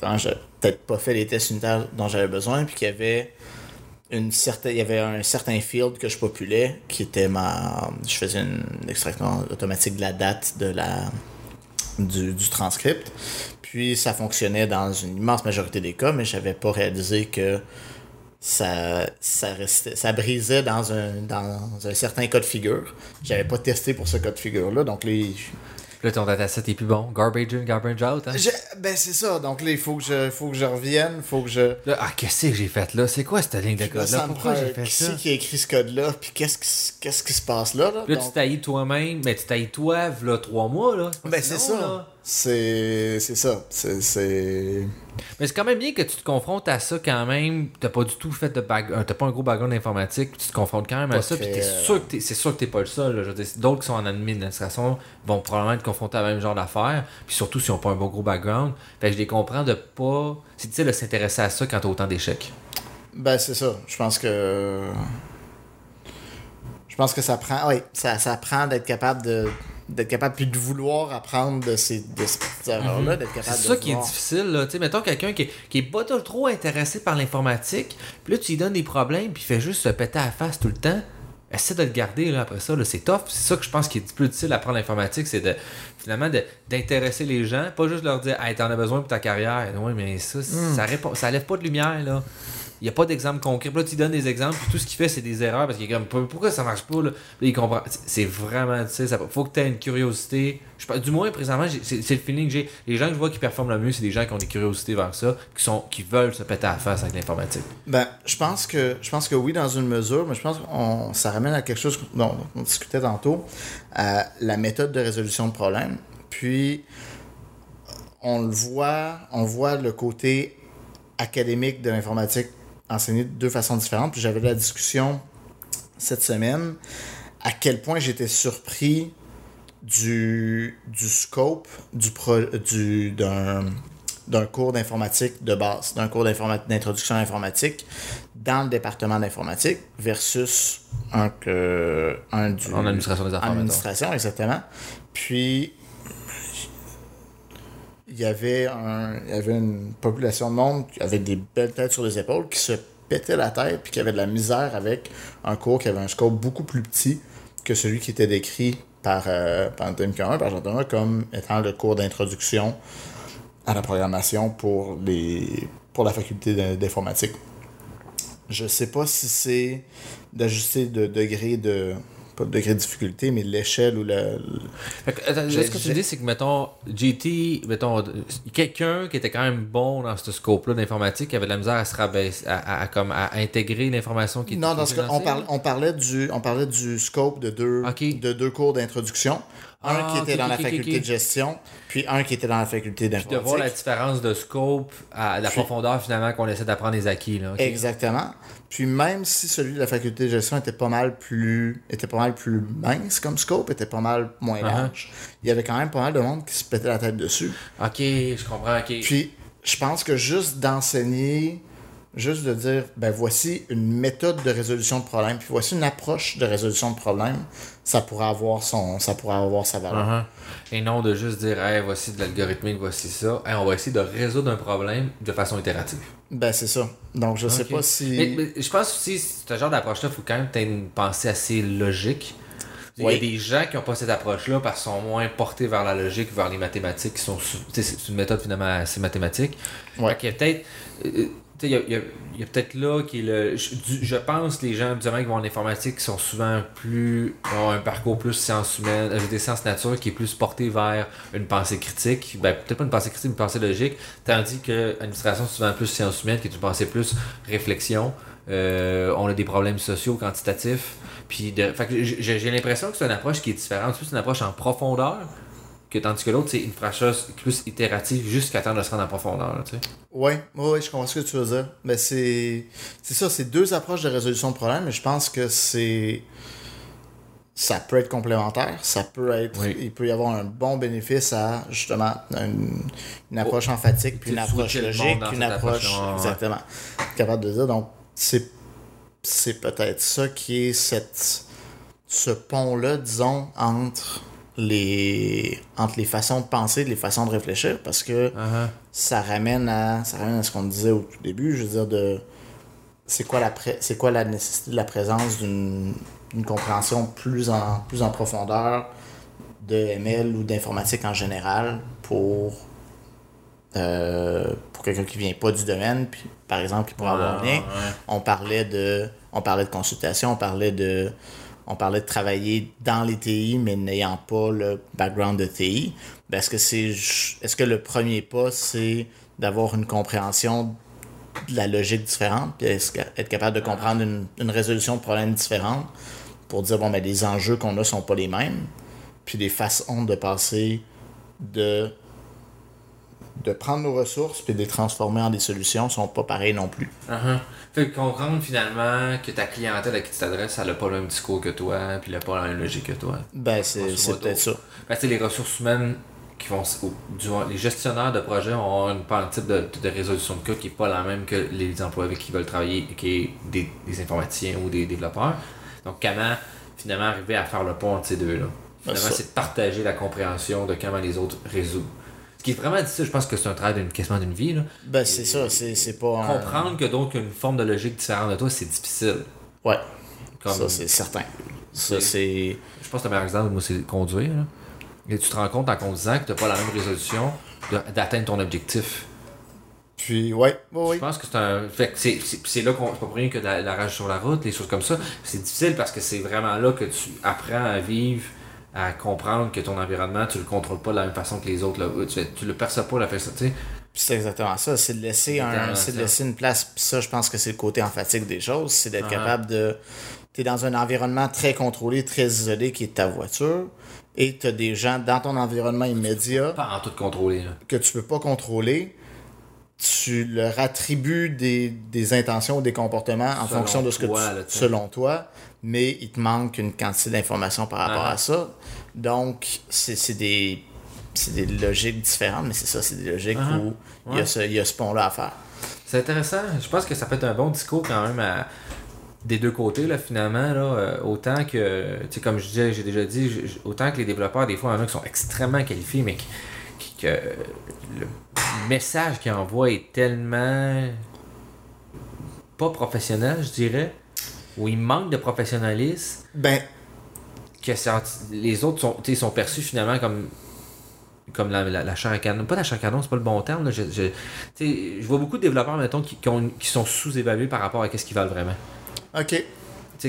quand j'ai peut-être pas fait les tests unitaires dont j'avais besoin, puis qu'il y avait une certaine, il y avait un certain field que je populais qui était ma, je faisais une extraction automatique de la date de la du, du transcript. Puis ça fonctionnait dans une immense majorité des cas, mais j'avais pas réalisé que ça, ça, restait, ça brisait dans un, dans un certain cas de figure. J'avais pas testé pour ce cas de figure-là, donc les. Là, ton dataset est plus bon. Garbage in, garbage out. Hein? Je- ben c'est ça, donc là il faut que je, faut que je revienne, faut que je. Là, ah, qu'est-ce que j'ai fait là? C'est quoi cette ligne de Là, code-là? Pourquoi j'ai fait qui ça? c'est qui a écrit ce code-là, puis qu'est-ce qui, qu'est-ce qui se passe là? Là, Là, tu tailles toi-même, mais tu tailles toi, là, trois mois, là. Ben c'est ça. là. C'est c'est ça. C'est. c'est- Mais c'est quand même bien que tu te confrontes à ça quand même. T'as pas du tout fait de back... euh, T'as pas un gros background informatique, tu te confrontes quand même à Pas ça, puis t'es euh, sûr que t'es... c'est sûr que t'es pas le seul. là. Je veux dire, d'autres qui sont en administration vont probablement être confrontés à la même genre d'affaires, puis surtout s'ils ont pas un bon gros background. Fait que je les comprends de pas. C'est difficile de s'intéresser à ça quand t'as autant d'échecs. Ben c'est ça. Je pense que. Je pense que ça prend. Oui, ça, ça prend d'être capable de. D'être capable puis de vouloir apprendre de ces, de ces petites erreurs-là, d'être C'est capable de. ça qui est difficile, là. Tu sais, mettons quelqu'un qui, est- qui est pas trop intéressé par l'informatique, puis là, tu lui donnes des problèmes, puis il fait juste se péter à la face tout le temps. Essaie de le garder, là, après ça, là, c'est tough. C'est ça que je pense qui est plus difficile à apprendre l'informatique, c'est de, finalement, de- d'intéresser les gens, pas juste leur dire, hey, t'en as besoin pour ta carrière. Oui, mais ça, Hmm. ça, répond, ça lève pas de lumière, là. N'y a pas d'exemple concret. Là, tu donnes des exemples, puis tout ce qu'il fait, c'est des erreurs, parce qu'il est comme, pourquoi ça marche pas, là? Il comprend. C'est- vraiment, tu sais, faut que tu aies une curiosité. Je, du moins, présentement, c'est le feeling que j'ai. Les gens que je vois qui performent le mieux, c'est des gens qui ont des curiosités vers ça, qui, sont, qui veulent se péter à la face avec l'informatique. Ben, je pense que je pense que oui, dans une mesure, mais je pense que ça ramène à quelque chose dont on discutait tantôt, à la méthode de résolution de problème. Puis on le voit, on voit le côté académique de l'informatique enseigné de deux façons différentes. Puis j'avais la discussion cette semaine à quel point j'étais surpris du, du scope du pro, du, d'un, d'un cours d'informatique de base, d'un cours d'introduction à l'informatique dans le département d'informatique versus un, que, un du... En administration des affaires, En administration, exactement. Puis, il y avait un, il y avait une population de monde avait des belles têtes sur les épaules qui se pétait la tête puis qui avait de la misère avec un cours qui avait un scope beaucoup plus petit que celui qui était décrit par, euh, par Anthony Caron, par Jean comme étant le cours d'introduction à la programmation pour, les, pour la faculté d'informatique. Je sais pas si c'est d'ajuster de degré de. Pas de degré de difficulté, mais l'échelle ou le. Fait que, attends, là, J'ai- ce que tu dis, c'est que, mettons, GT, mettons, quelqu'un qui était quand même bon dans ce scope-là d'informatique, qui avait de la misère à se rabaisser, à, à- à comme, à intégrer l'information qui Non, dans ce on, là? on, parlait du, on parlait du scope de deux, de deux cours d'introduction. Un Ah, qui était dans la faculté de gestion, puis un qui était dans la faculté de voir la d'informatique. différence de scope à la Puis- profondeur finalement qu'on essaie d'apprendre les acquis. Là? Exactement. Puis même si celui de la faculté de gestion était pas mal plus était pas mal plus mince comme scope, était pas mal moins Uh-huh. large, il y avait quand même pas mal de monde qui se pétait la tête dessus. Ok, je comprends, ok. Puis je pense que juste d'enseigner, juste de dire ben voici une méthode de résolution de problème, puis voici une approche de résolution de problème, ça pourrait avoir son ça pourrait avoir sa valeur. Uh-huh. Et non de juste dire, hey, voici de l'algorithmique, voici ça. Hey, on va essayer de résoudre un problème de façon itérative. Ben c'est ça. Donc je sais pas si Mais, mais je pense aussi, ce genre d'approche-là, il faut quand même tu une pensée assez logique. Il y a des gens qui n'ont pas cette approche-là parce qu'ils sont moins portés vers la logique, vers les mathématiques, qui sont c'est une méthode finalement assez mathématique. Ouais. Peut-être. Il y a, y a- y a peut-être là qui le. Je, du- je pense les gens habituellement qui vont en informatique qui sont souvent plus. ont un parcours plus sciences humaines, euh, des sciences nature qui est plus porté vers une pensée critique. Ben, peut-être pas une pensée critique, mais une pensée logique. Tandis que l'administration, souvent plus sciences humaines, qui est une pensée plus réflexion. Euh, on a des problèmes sociaux, quantitatifs. Puis de, j'ai l'impression que c'est une approche qui est différente. C'est une approche en profondeur. Que, tandis que l'autre, c'est une approche plus itérative jusqu'à temps de se rendre en profondeur. Tu sais. Ouais, ouais, je comprends ce que tu veux dire. Mais c'est. C'est ça, c'est deux approches de résolution de problème, mais je pense que c'est. Ça peut être complémentaire, ça peut être. Oui. Il peut y avoir un bon bénéfice à justement une, une approche emphatique, puis une approche logique, puis une approche. approche-là, ouais. Exactement. Capable de dire. Donc, c'est. C'est peut-être ça qui est cette. Ce pont-là, disons, entre les. entre les façons de penser, les façons de réfléchir, parce que Uh-huh. ça ramène à ça ramène à ce qu'on disait au tout début je veux dire de c'est quoi la c'est quoi la nécessité de la présence d'une compréhension plus en plus en profondeur de ML ou d'informatique en général pour euh, pour quelqu'un qui vient pas du domaine puis par exemple qui pourrait avoir lien ouais. on parlait de on parlait de consultation on parlait de on parlait de travailler dans les TI mais n'ayant pas le background de TI Ben, est-ce que c'est est-ce que le premier pas c'est d'avoir une compréhension de la logique différente? Puis être capable de comprendre une, résolution de problème différente pour dire bon ben les enjeux qu'on a sont pas les mêmes puis les façons de passer de de prendre nos ressources puis de les transformer en des solutions sont pas pareilles non plus. Fait que comprendre finalement que ta clientèle à qui tu t'adresses, elle a pas le même discours que toi, puis elle a pas la même logique que toi. Ben c'est c'est peut-être ça. Parce que les ressources humaines qui vont ou, du les gestionnaires de projet ont un un type de, de résolution de cas qui est pas la même que les employés avec qui veulent travailler, qui est des, des informaticiens ou des développeurs. Donc comment finalement arriver à faire le pont entre ces deux-là? Finalement, ça. c'est de partager la compréhension de comment les autres résolvent. Qui est vraiment difficile, je pense que c'est un travail d'une quasiment d'une vie. Là. Ben c'est ça, c'est c'est pas un... Comprendre que ont une forme de logique différente de toi, c'est difficile. Ouais. Comme- Ça c'est certain. Ça c'est Je pense que le meilleur exemple, moi, c'est conduire. là. Et tu te rends compte en conduisant que tu n'as pas la même résolution d'atteindre ton objectif. puis ouais, ouais, Je pense que c'est un. Fait que c'est- là qu'on. Pas pour rien que la, la rage sur la route, les choses comme ça. C'est difficile parce que c'est vraiment là que tu apprends à vivre, à comprendre que ton environnement, tu le contrôles pas de la même façon que les autres. Là. Tu, tu le perçois pas la façon. Tu sais. C'est exactement ça, c'est de laisser un, de laisser une place. Puis ça, je pense que c'est le côté emphatique des choses, c'est d'être Ah. capable de. T'es dans un environnement très contrôlé, très isolé qui est ta voiture, et t'as des gens dans ton environnement immédiat Pas en tout contrôler. Là. que tu peux pas contrôler. Tu leur attribues des, des intentions ou des comportements en Selon fonction de ce que toi, tu, là, tu selon toi, mais il te manque une quantité d'informations par rapport Ah. à ça. Donc, c'est des, c'est des logiques différentes, mais c'est ça, c'est des logiques Ah. où il y a ce, il y a ce pont-là à faire. C'est intéressant. Je pense que ça peut être un bon discours quand même à- des deux côtés, là, finalement. Là, euh, autant que, tu sais, comme je disais, j'ai déjà dit, je- je- autant que les développeurs, des fois, il y en a qui sont extrêmement qualifiés, mais qui, qui que le message qu'il envoie est tellement pas professionnel, je dirais, où il manque de professionnalisme, Ben, que ça- les autres sont, sont perçus finalement comme comme la, la, la chair à canon. Pas la chair à canon, c'est pas le bon terme. Là. Je, je, je vois beaucoup de développeurs, mettons, qui, qui, ont- qui sont sous-évalués par rapport à ce qu'ils valent vraiment. ok.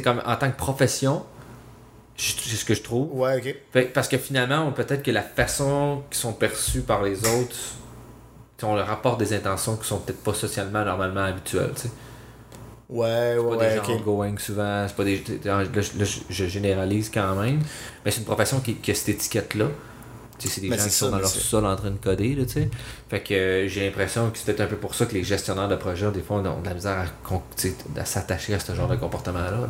Comme en tant que profession, c'est ce que je trouve. Ouais, ok. Fait- parce que finalement, peut-être que la façon qu'ils sont perçus par les autres, on leur apporte des intentions qui sont peut-être pas socialement, normalement habituelles. Ouais, C'est ouais, pas ouais, des gens ok. outgoing souvent, c'est pas des. Là, je- là, je, je généralise quand même, mais c'est une profession qui, qui a cette étiquette-là. C'est des Mais gens qui ça, sont dans leur sol en train de coder, là, tu sais. Fait que euh, j'ai l'impression que c'est peut-être un peu pour ça que les gestionnaires de projets, des fois, ont de la misère à, s'attacher à ce genre de comportement-là. là.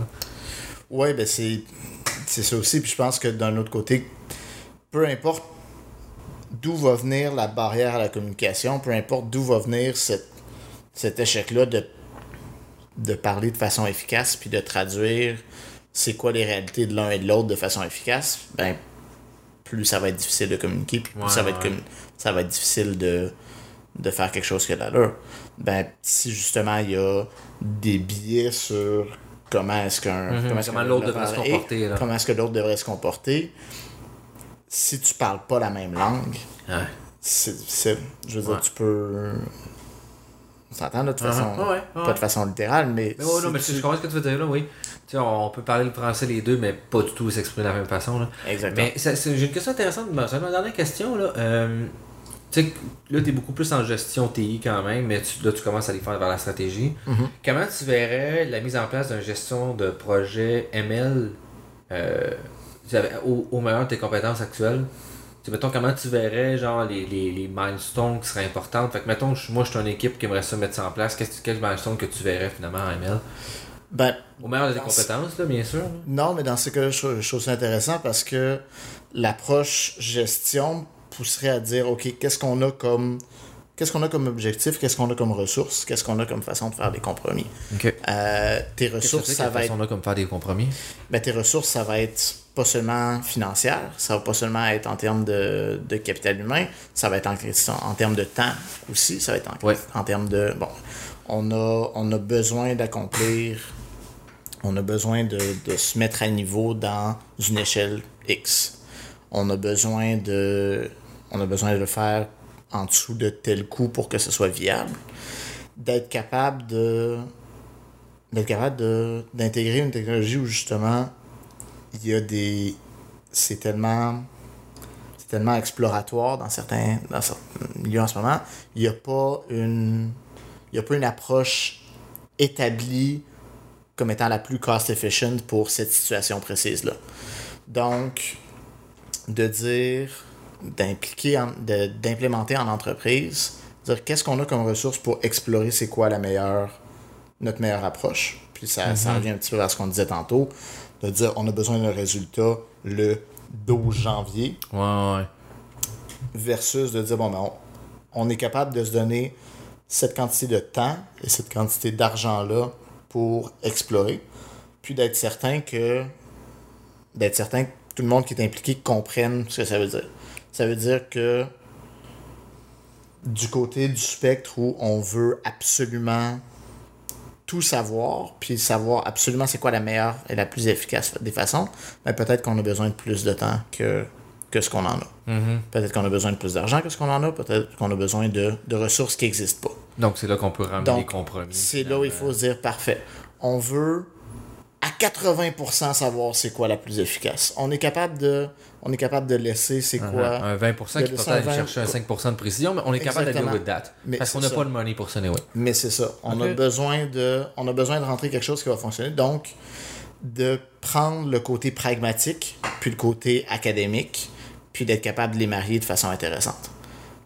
Ouais, ben c'est c'est ça aussi. Puis je pense que d'un autre côté, peu importe d'où va venir la barrière à la communication, peu importe d'où va venir cette- cet échec-là de, de parler de façon efficace, puis de traduire c'est quoi les réalités de l'un et de l'autre de façon efficace, ben plus ça va être difficile de communiquer, puis plus Ouais, ça, va être ouais. ça va être difficile de, de faire quelque chose qui a de l'allure. Ben, si justement il y a des billets sur comment est-ce qu'un Mhm, est-ce comment qu'un l'autre devrait se est, comporter, là. comment est-ce que l'autre devrait se comporter si tu parles pas la même langue Ouais. c'est, je veux dire tu peux on s'entend de Uh-huh. façon Ouais, ouais, pas de façon littérale mais, Mais ouais, non, mais tu- je comprends ce que tu veux dire là, oui. Tu sais, on peut parler le français les deux, mais pas du tout s'exprimer de la même façon. Là. exactement Mais j'ai une question intéressante. C'est ma dernière question. Là, Euh, tu sais, là, tu es beaucoup plus en gestion TI quand même, mais tu, là, tu commences à aller faire vers la stratégie. Mhm. Comment tu verrais la mise en place d'une gestion de projet ML euh, au, au meilleur de tes compétences actuelles? Sais, mettons, comment tu verrais genre les, les, les milestones qui seraient importantes? Fait que, mettons, moi, je suis une équipe qui aimerait ça mettre ça en place. Qu'est-ce, quel milestone que tu verrais finalement en ML? ben Au meilleur de tes Dans- compétences, là, bien sûr. non mais dans ce cas-là je, trouve- je trouve ça intéressant parce que l'approche gestion pousserait à dire ok qu'est-ce qu'on a comme qu'est-ce qu'on a comme objectif? Qu'est-ce qu'on a comme ressources? Qu'est-ce qu'on a comme façon de faire des compromis? Euh, tes ressources ça va être On a comme faire des compromis? ben, tes ressources, ça va être pas seulement financière, ça va pas seulement être en termes de, de capital humain, ça va être en, en termes de temps aussi, ça va être en, Ouais. en termes de... Bon, on a, on a besoin d'accomplir, on a besoin de, de se mettre à niveau dans une échelle X. On a besoin de, on a besoin de le faire en dessous de tel coût pour que ce soit viable. D'être capable de d'être capable d'intégrer une technologie où justement il y a des c'est tellement c'est tellement exploratoire dans certains dans certains milieux en ce moment. Il n'y a pas une il y a pas une approche établie comme étant la plus cost efficient pour cette situation précise là donc de dire d'impliquer d'implémenter en entreprise dire qu'est-ce qu'on a comme ressources pour explorer c'est quoi la meilleure notre meilleure approche. Puis ça, ça revient un petit peu à ce qu'on disait tantôt, de dire on a besoin d'un résultat le 12 janvier, Ouais, ouais. versus de dire bon, ben, on, on est capable de se donner cette quantité de temps et cette quantité d'argent-là pour explorer, puis d'être certain que d'être certain que tout le monde qui est impliqué comprenne ce que ça veut dire. Ça veut dire que du côté du spectre où on veut absolument tout savoir, puis savoir absolument c'est quoi la meilleure et la plus efficace des façons, mais peut-être qu'on a besoin de plus de temps que, que ce qu'on en a. Mm-hmm. Peut-être qu'on a besoin de plus d'argent que ce qu'on en a, peut-être qu'on a besoin de, de ressources qui n'existent pas. Donc, c'est là qu'on peut ramener Donc, des compromis. C'est là où il faut se dire parfait. On veut à 80% savoir c'est quoi la plus efficace. On est capable de, on est capable de laisser c'est quoi? Un 20% qui peut laisser aller un 20, chercher un 5% de précision, mais on est capable de deal with that. Mais parce qu'on n'a pas le money pour ça, anyway. Mais c'est ça. On, a besoin de, on a besoin de rentrer quelque chose qui va fonctionner. Donc, de prendre le côté pragmatique, puis le côté académique, puis d'être capable de les marier de façon intéressante.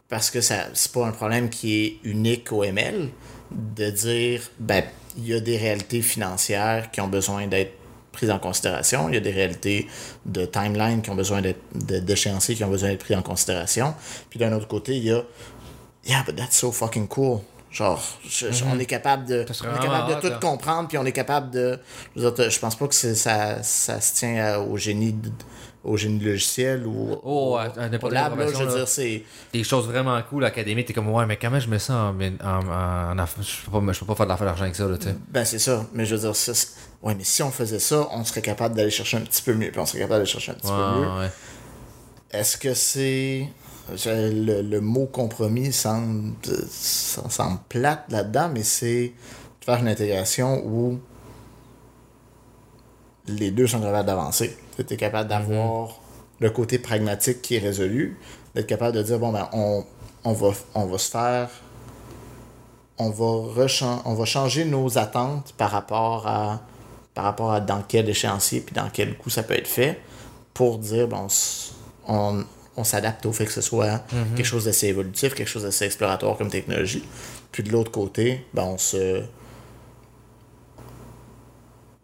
Parce que ça c'est pas un problème qui est unique au ML, de dire, ben, il y a des réalités financières qui ont besoin d'être prises en considération, il y a des réalités de timeline qui ont besoin d'être, d'échéanciers qui ont besoin d'être pris en considération. Puis d'un autre côté, il y a, yeah, but that's so fucking cool. Genre, je- je- on est capable de, on est capable de tout là. comprendre, puis on est capable de. Je, pense pas que c'est- ça, ça se tient au génie, de- au génie logiciel ou Oh, au, à- n'importe lab. Là, je veux là. dire, c'est. des choses vraiment cool académiques, t'es comme ouais, mais comment je mets ça en, en, en, en aff- je peux pas, je peux pas faire de l'affaire d'argent avec ça, là, tu sais. Ben, c'est ça. Mais je veux dire, ça, ouais, mais si on faisait ça, on serait capable d'aller chercher un petit peu mieux, puis on serait capable d'aller chercher un petit peu mieux. Ouais. Est-ce que c'est. Le, le mot compromis semble, ça semble plate là-dedans, mais c'est de faire une intégration où les deux sont capables d'avancer. Tu es capable d'avoir le côté pragmatique qui est résolu, d'être capable de dire bon, ben, on, on, va, on va se faire. On va, on va changer nos attentes par rapport à par rapport à dans quel échéancier puis dans quel coup ça peut être fait pour dire bon, on s'adapte au fait que ce soit quelque chose d'assez évolutif, quelque chose d'assez exploratoire comme technologie. Puis de l'autre côté, ben on se.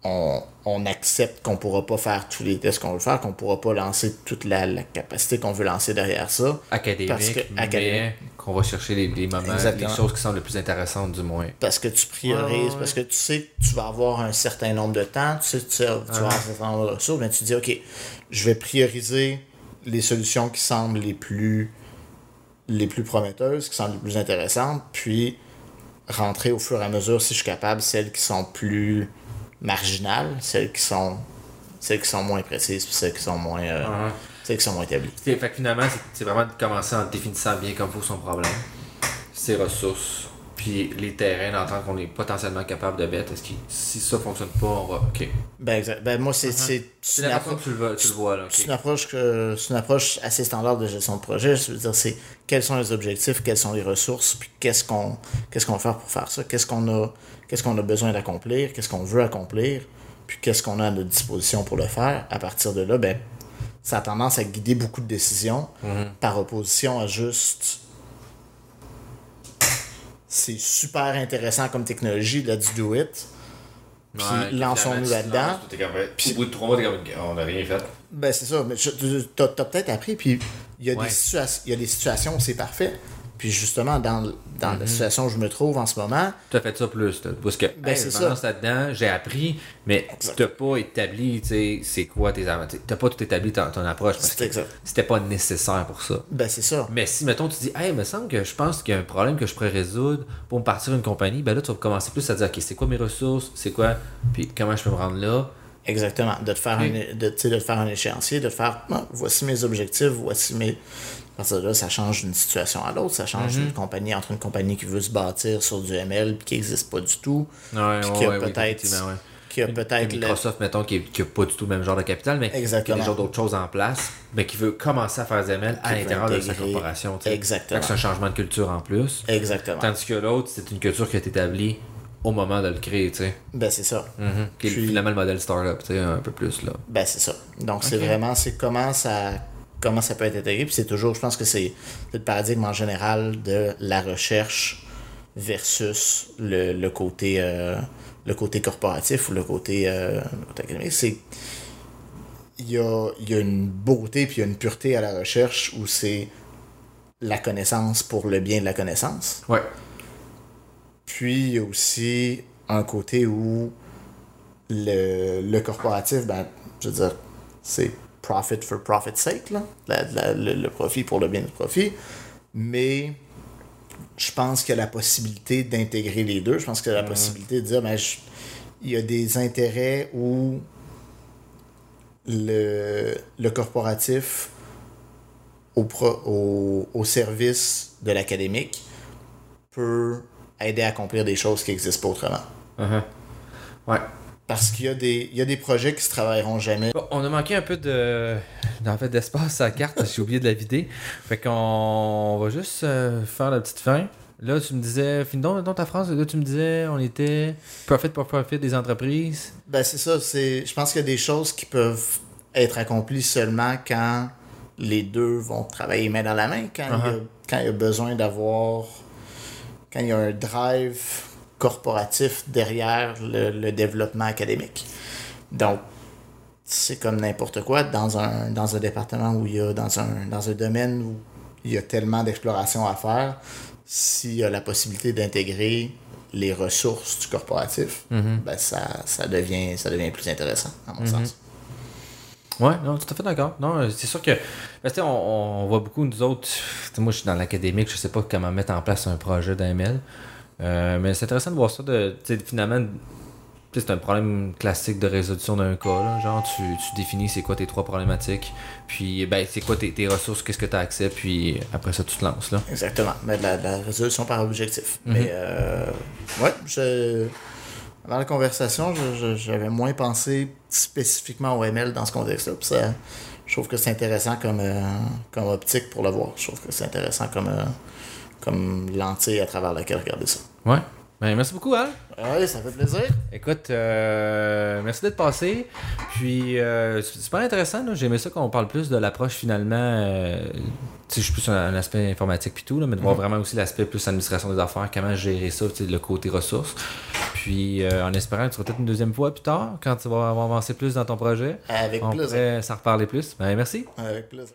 On, on accepte qu'on pourra pas faire tous les tests qu'on veut faire, qu'on pourra pas lancer toute la, la capacité qu'on veut lancer derrière ça. Académique, Parce que- mais académique. qu'on va chercher les, les moments, Exactement. les choses qui sont les plus intéressantes du moins. Parce que tu priorises, Ouais, parce que tu sais que tu vas avoir un certain nombre de temps, tu sais que tu, vas- tu vas avoir un certain nombre de ressources, mais tu dis, OK, je vais prioriser les solutions qui semblent les plus, les plus prometteuses, qui semblent les plus intéressantes, puis rentrer au fur et à mesure, si je suis capable, celles qui sont plus marginales, celles qui sont, celles qui sont moins précises, puis celles qui sont moins, euh, celles qui sont moins établies. Fait fait que finalement, c'est- vraiment de commencer en définissant bien comme faut son problème, ses ressources, puis les terrains d'entente qu'on est potentiellement capable de mettre. Est-ce que si ça fonctionne pas, on va. Ok. Ben, exact. Ben, moi, c'est, c'est, C'est une approche- que tu le vois, tu le vois là. ok. C'est une approche que c'est une approche assez standard de gestion de projet. Je veux dire, c'est quels sont les objectifs, quelles sont les ressources, puis qu'est-ce qu'on qu'est-ce qu'on va faire pour faire ça, qu'est-ce qu'on a qu'est-ce qu'on a besoin d'accomplir, qu'est-ce qu'on veut accomplir, puis qu'est-ce qu'on a à notre disposition pour le faire? À partir de là, ben ça a tendance à guider beaucoup de décisions par opposition à juste c'est super intéressant comme technologie, let's do it. Puis Ouais, lançons-nous là-dedans. comme, Au bout de trois mois, on n'a rien fait. Ben, c'est ça. Mais t'as, t'as peut-être appris, puis il y, a Ouais. des il y a des situations où c'est parfait. Puis justement, dans, dans la situation où je me trouve en ce moment, Tu as fait ça plus. Parce que, Ben, hey, c'est je ça. me lance là-dedans, j'ai appris, mais Exact. tu n'as pas établi, tu sais, c'est quoi tes avantages. Tu n'as pas tout établi ton, ton approche parce que c'était pas nécessaire pour ça. ben c'est ça. Mais si, mettons, tu dis, hey, il me semble que je pense qu'il y a un problème que je pourrais résoudre pour me partir d'une compagnie, ben là, tu vas commencer plus à dire, OK, c'est quoi mes ressources, c'est quoi, puis comment je peux me rendre là? Exactement. De te faire, Oui. un, de, de te faire un échéancier, de faire Ah, voici mes objectifs, voici mes. À partir de là, ça change d'une situation à l'autre. Ça change d'une compagnie entre une compagnie qui veut se bâtir sur du ML qui n'existe pas du tout. Ouais, Puis ouais, qui a ouais, oui, peut-être. ouais. qui a peut-être le- Microsoft, mettons, qui n'a pas du tout le même genre de capital, mais Exactement. qui a déjà d'autres choses en place, mais qui veut commencer à faire des ML à l'intérieur de sa corporation. tu sais. Exactement. Que C'est un changement de culture en plus. Exactement. Tandis que l'autre, c'est une culture qui est établie au moment de le créer, tu sais. Ben c'est ça. Mhm. Qui est Puis- finalement le modèle startup, tu sais, un peu plus, là. Ben, c'est ça. Donc, c'est vraiment, c'est comment ça, comment ça peut être intégré. Puis c'est toujours, je pense que c'est c'est le paradigme en général de la recherche versus le, le côté, euh, le côté corporatif ou le côté, euh, le côté académique. C'est, il y a, il y a une beauté puis il y a une pureté à la recherche où c'est la connaissance pour le bien de la connaissance. Ouais. Puis il y a aussi un côté où le, le corporatif, ben, je veux dire, c'est profit for profit's sake, là. La- la- le, le profit pour le bien du profit. Mais je pense qu'il y a la possibilité d'intégrer les deux. Je pense qu'il y a la possibilité de dire, ben, je- il y a des intérêts où le, le corporatif au, pro- au, au service de l'académique peut aider à accomplir des choses qui n'existent pas autrement. Uh-huh. Ouais. Parce qu'il y, a des- il y a des projets qui se travailleront jamais. On a manqué un peu de en fait, d'espace à la carte parce que j'ai oublié de la vider. Fait qu'on va juste euh, faire la petite fin. Là, tu me disais, finis donc, ta phrase, là, tu me disais, on était profit pour profit des entreprises. Ben c'est ça, c'est. Je pense qu'il y a des choses qui peuvent être accomplies seulement quand les deux vont travailler main dans la main, quand, il, y a, Uh-huh. quand il y a besoin d'avoir. Quand il y a un drive corporatif derrière le, le développement académique. Donc, c'est comme n'importe quoi dans un, dans un département où il y a, dans un, dans un domaine où il y a tellement d'exploration à faire, s'il y a la possibilité d'intégrer les ressources du corporatif, ben ça, ça, devient, ça devient plus intéressant, à mon sens. Ouais, non, tout à fait d'accord. Non, euh, c'est sûr que. Parce que, on, on voit beaucoup, nous autres. Moi, je suis dans l'académique, je sais pas comment mettre en place un projet d'AML. Euh, mais c'est intéressant de voir ça. De, finalement, c'est un problème classique de résolution d'un cas. Là. Genre, tu, tu définis c'est quoi tes trois problématiques, puis ben, c'est quoi tes, tes ressources, qu'est-ce que tu as accès, puis après ça, tu te lances. Là. Exactement. Mais la, la résolution par objectif. Mais, euh, ouais, je. Dans la conversation, j'avais moins pensé spécifiquement au ML dans ce contexte-là. Je trouve que c'est intéressant comme, euh, comme optique pour le voir. Je trouve que c'est intéressant comme, euh, comme lentille à travers laquelle regarder ça. Ouais. Ben, merci beaucoup, Al. Oui, ça fait plaisir. Écoute, euh, merci d'être passé. Puis, euh, c'est super intéressant. J'aimais ça qu'on parle plus de l'approche finalement. Euh, je suis plus un, aspect informatique puis tout, là, mais de voir vraiment aussi l'aspect plus administration des affaires, comment gérer ça, le côté ressources. Puis, en espérant que tu seras peut-être une deuxième fois plus tard, quand tu vas avancer plus dans ton projet. Avec on plaisir. s'en reparler plus. Ben, merci. Avec plaisir.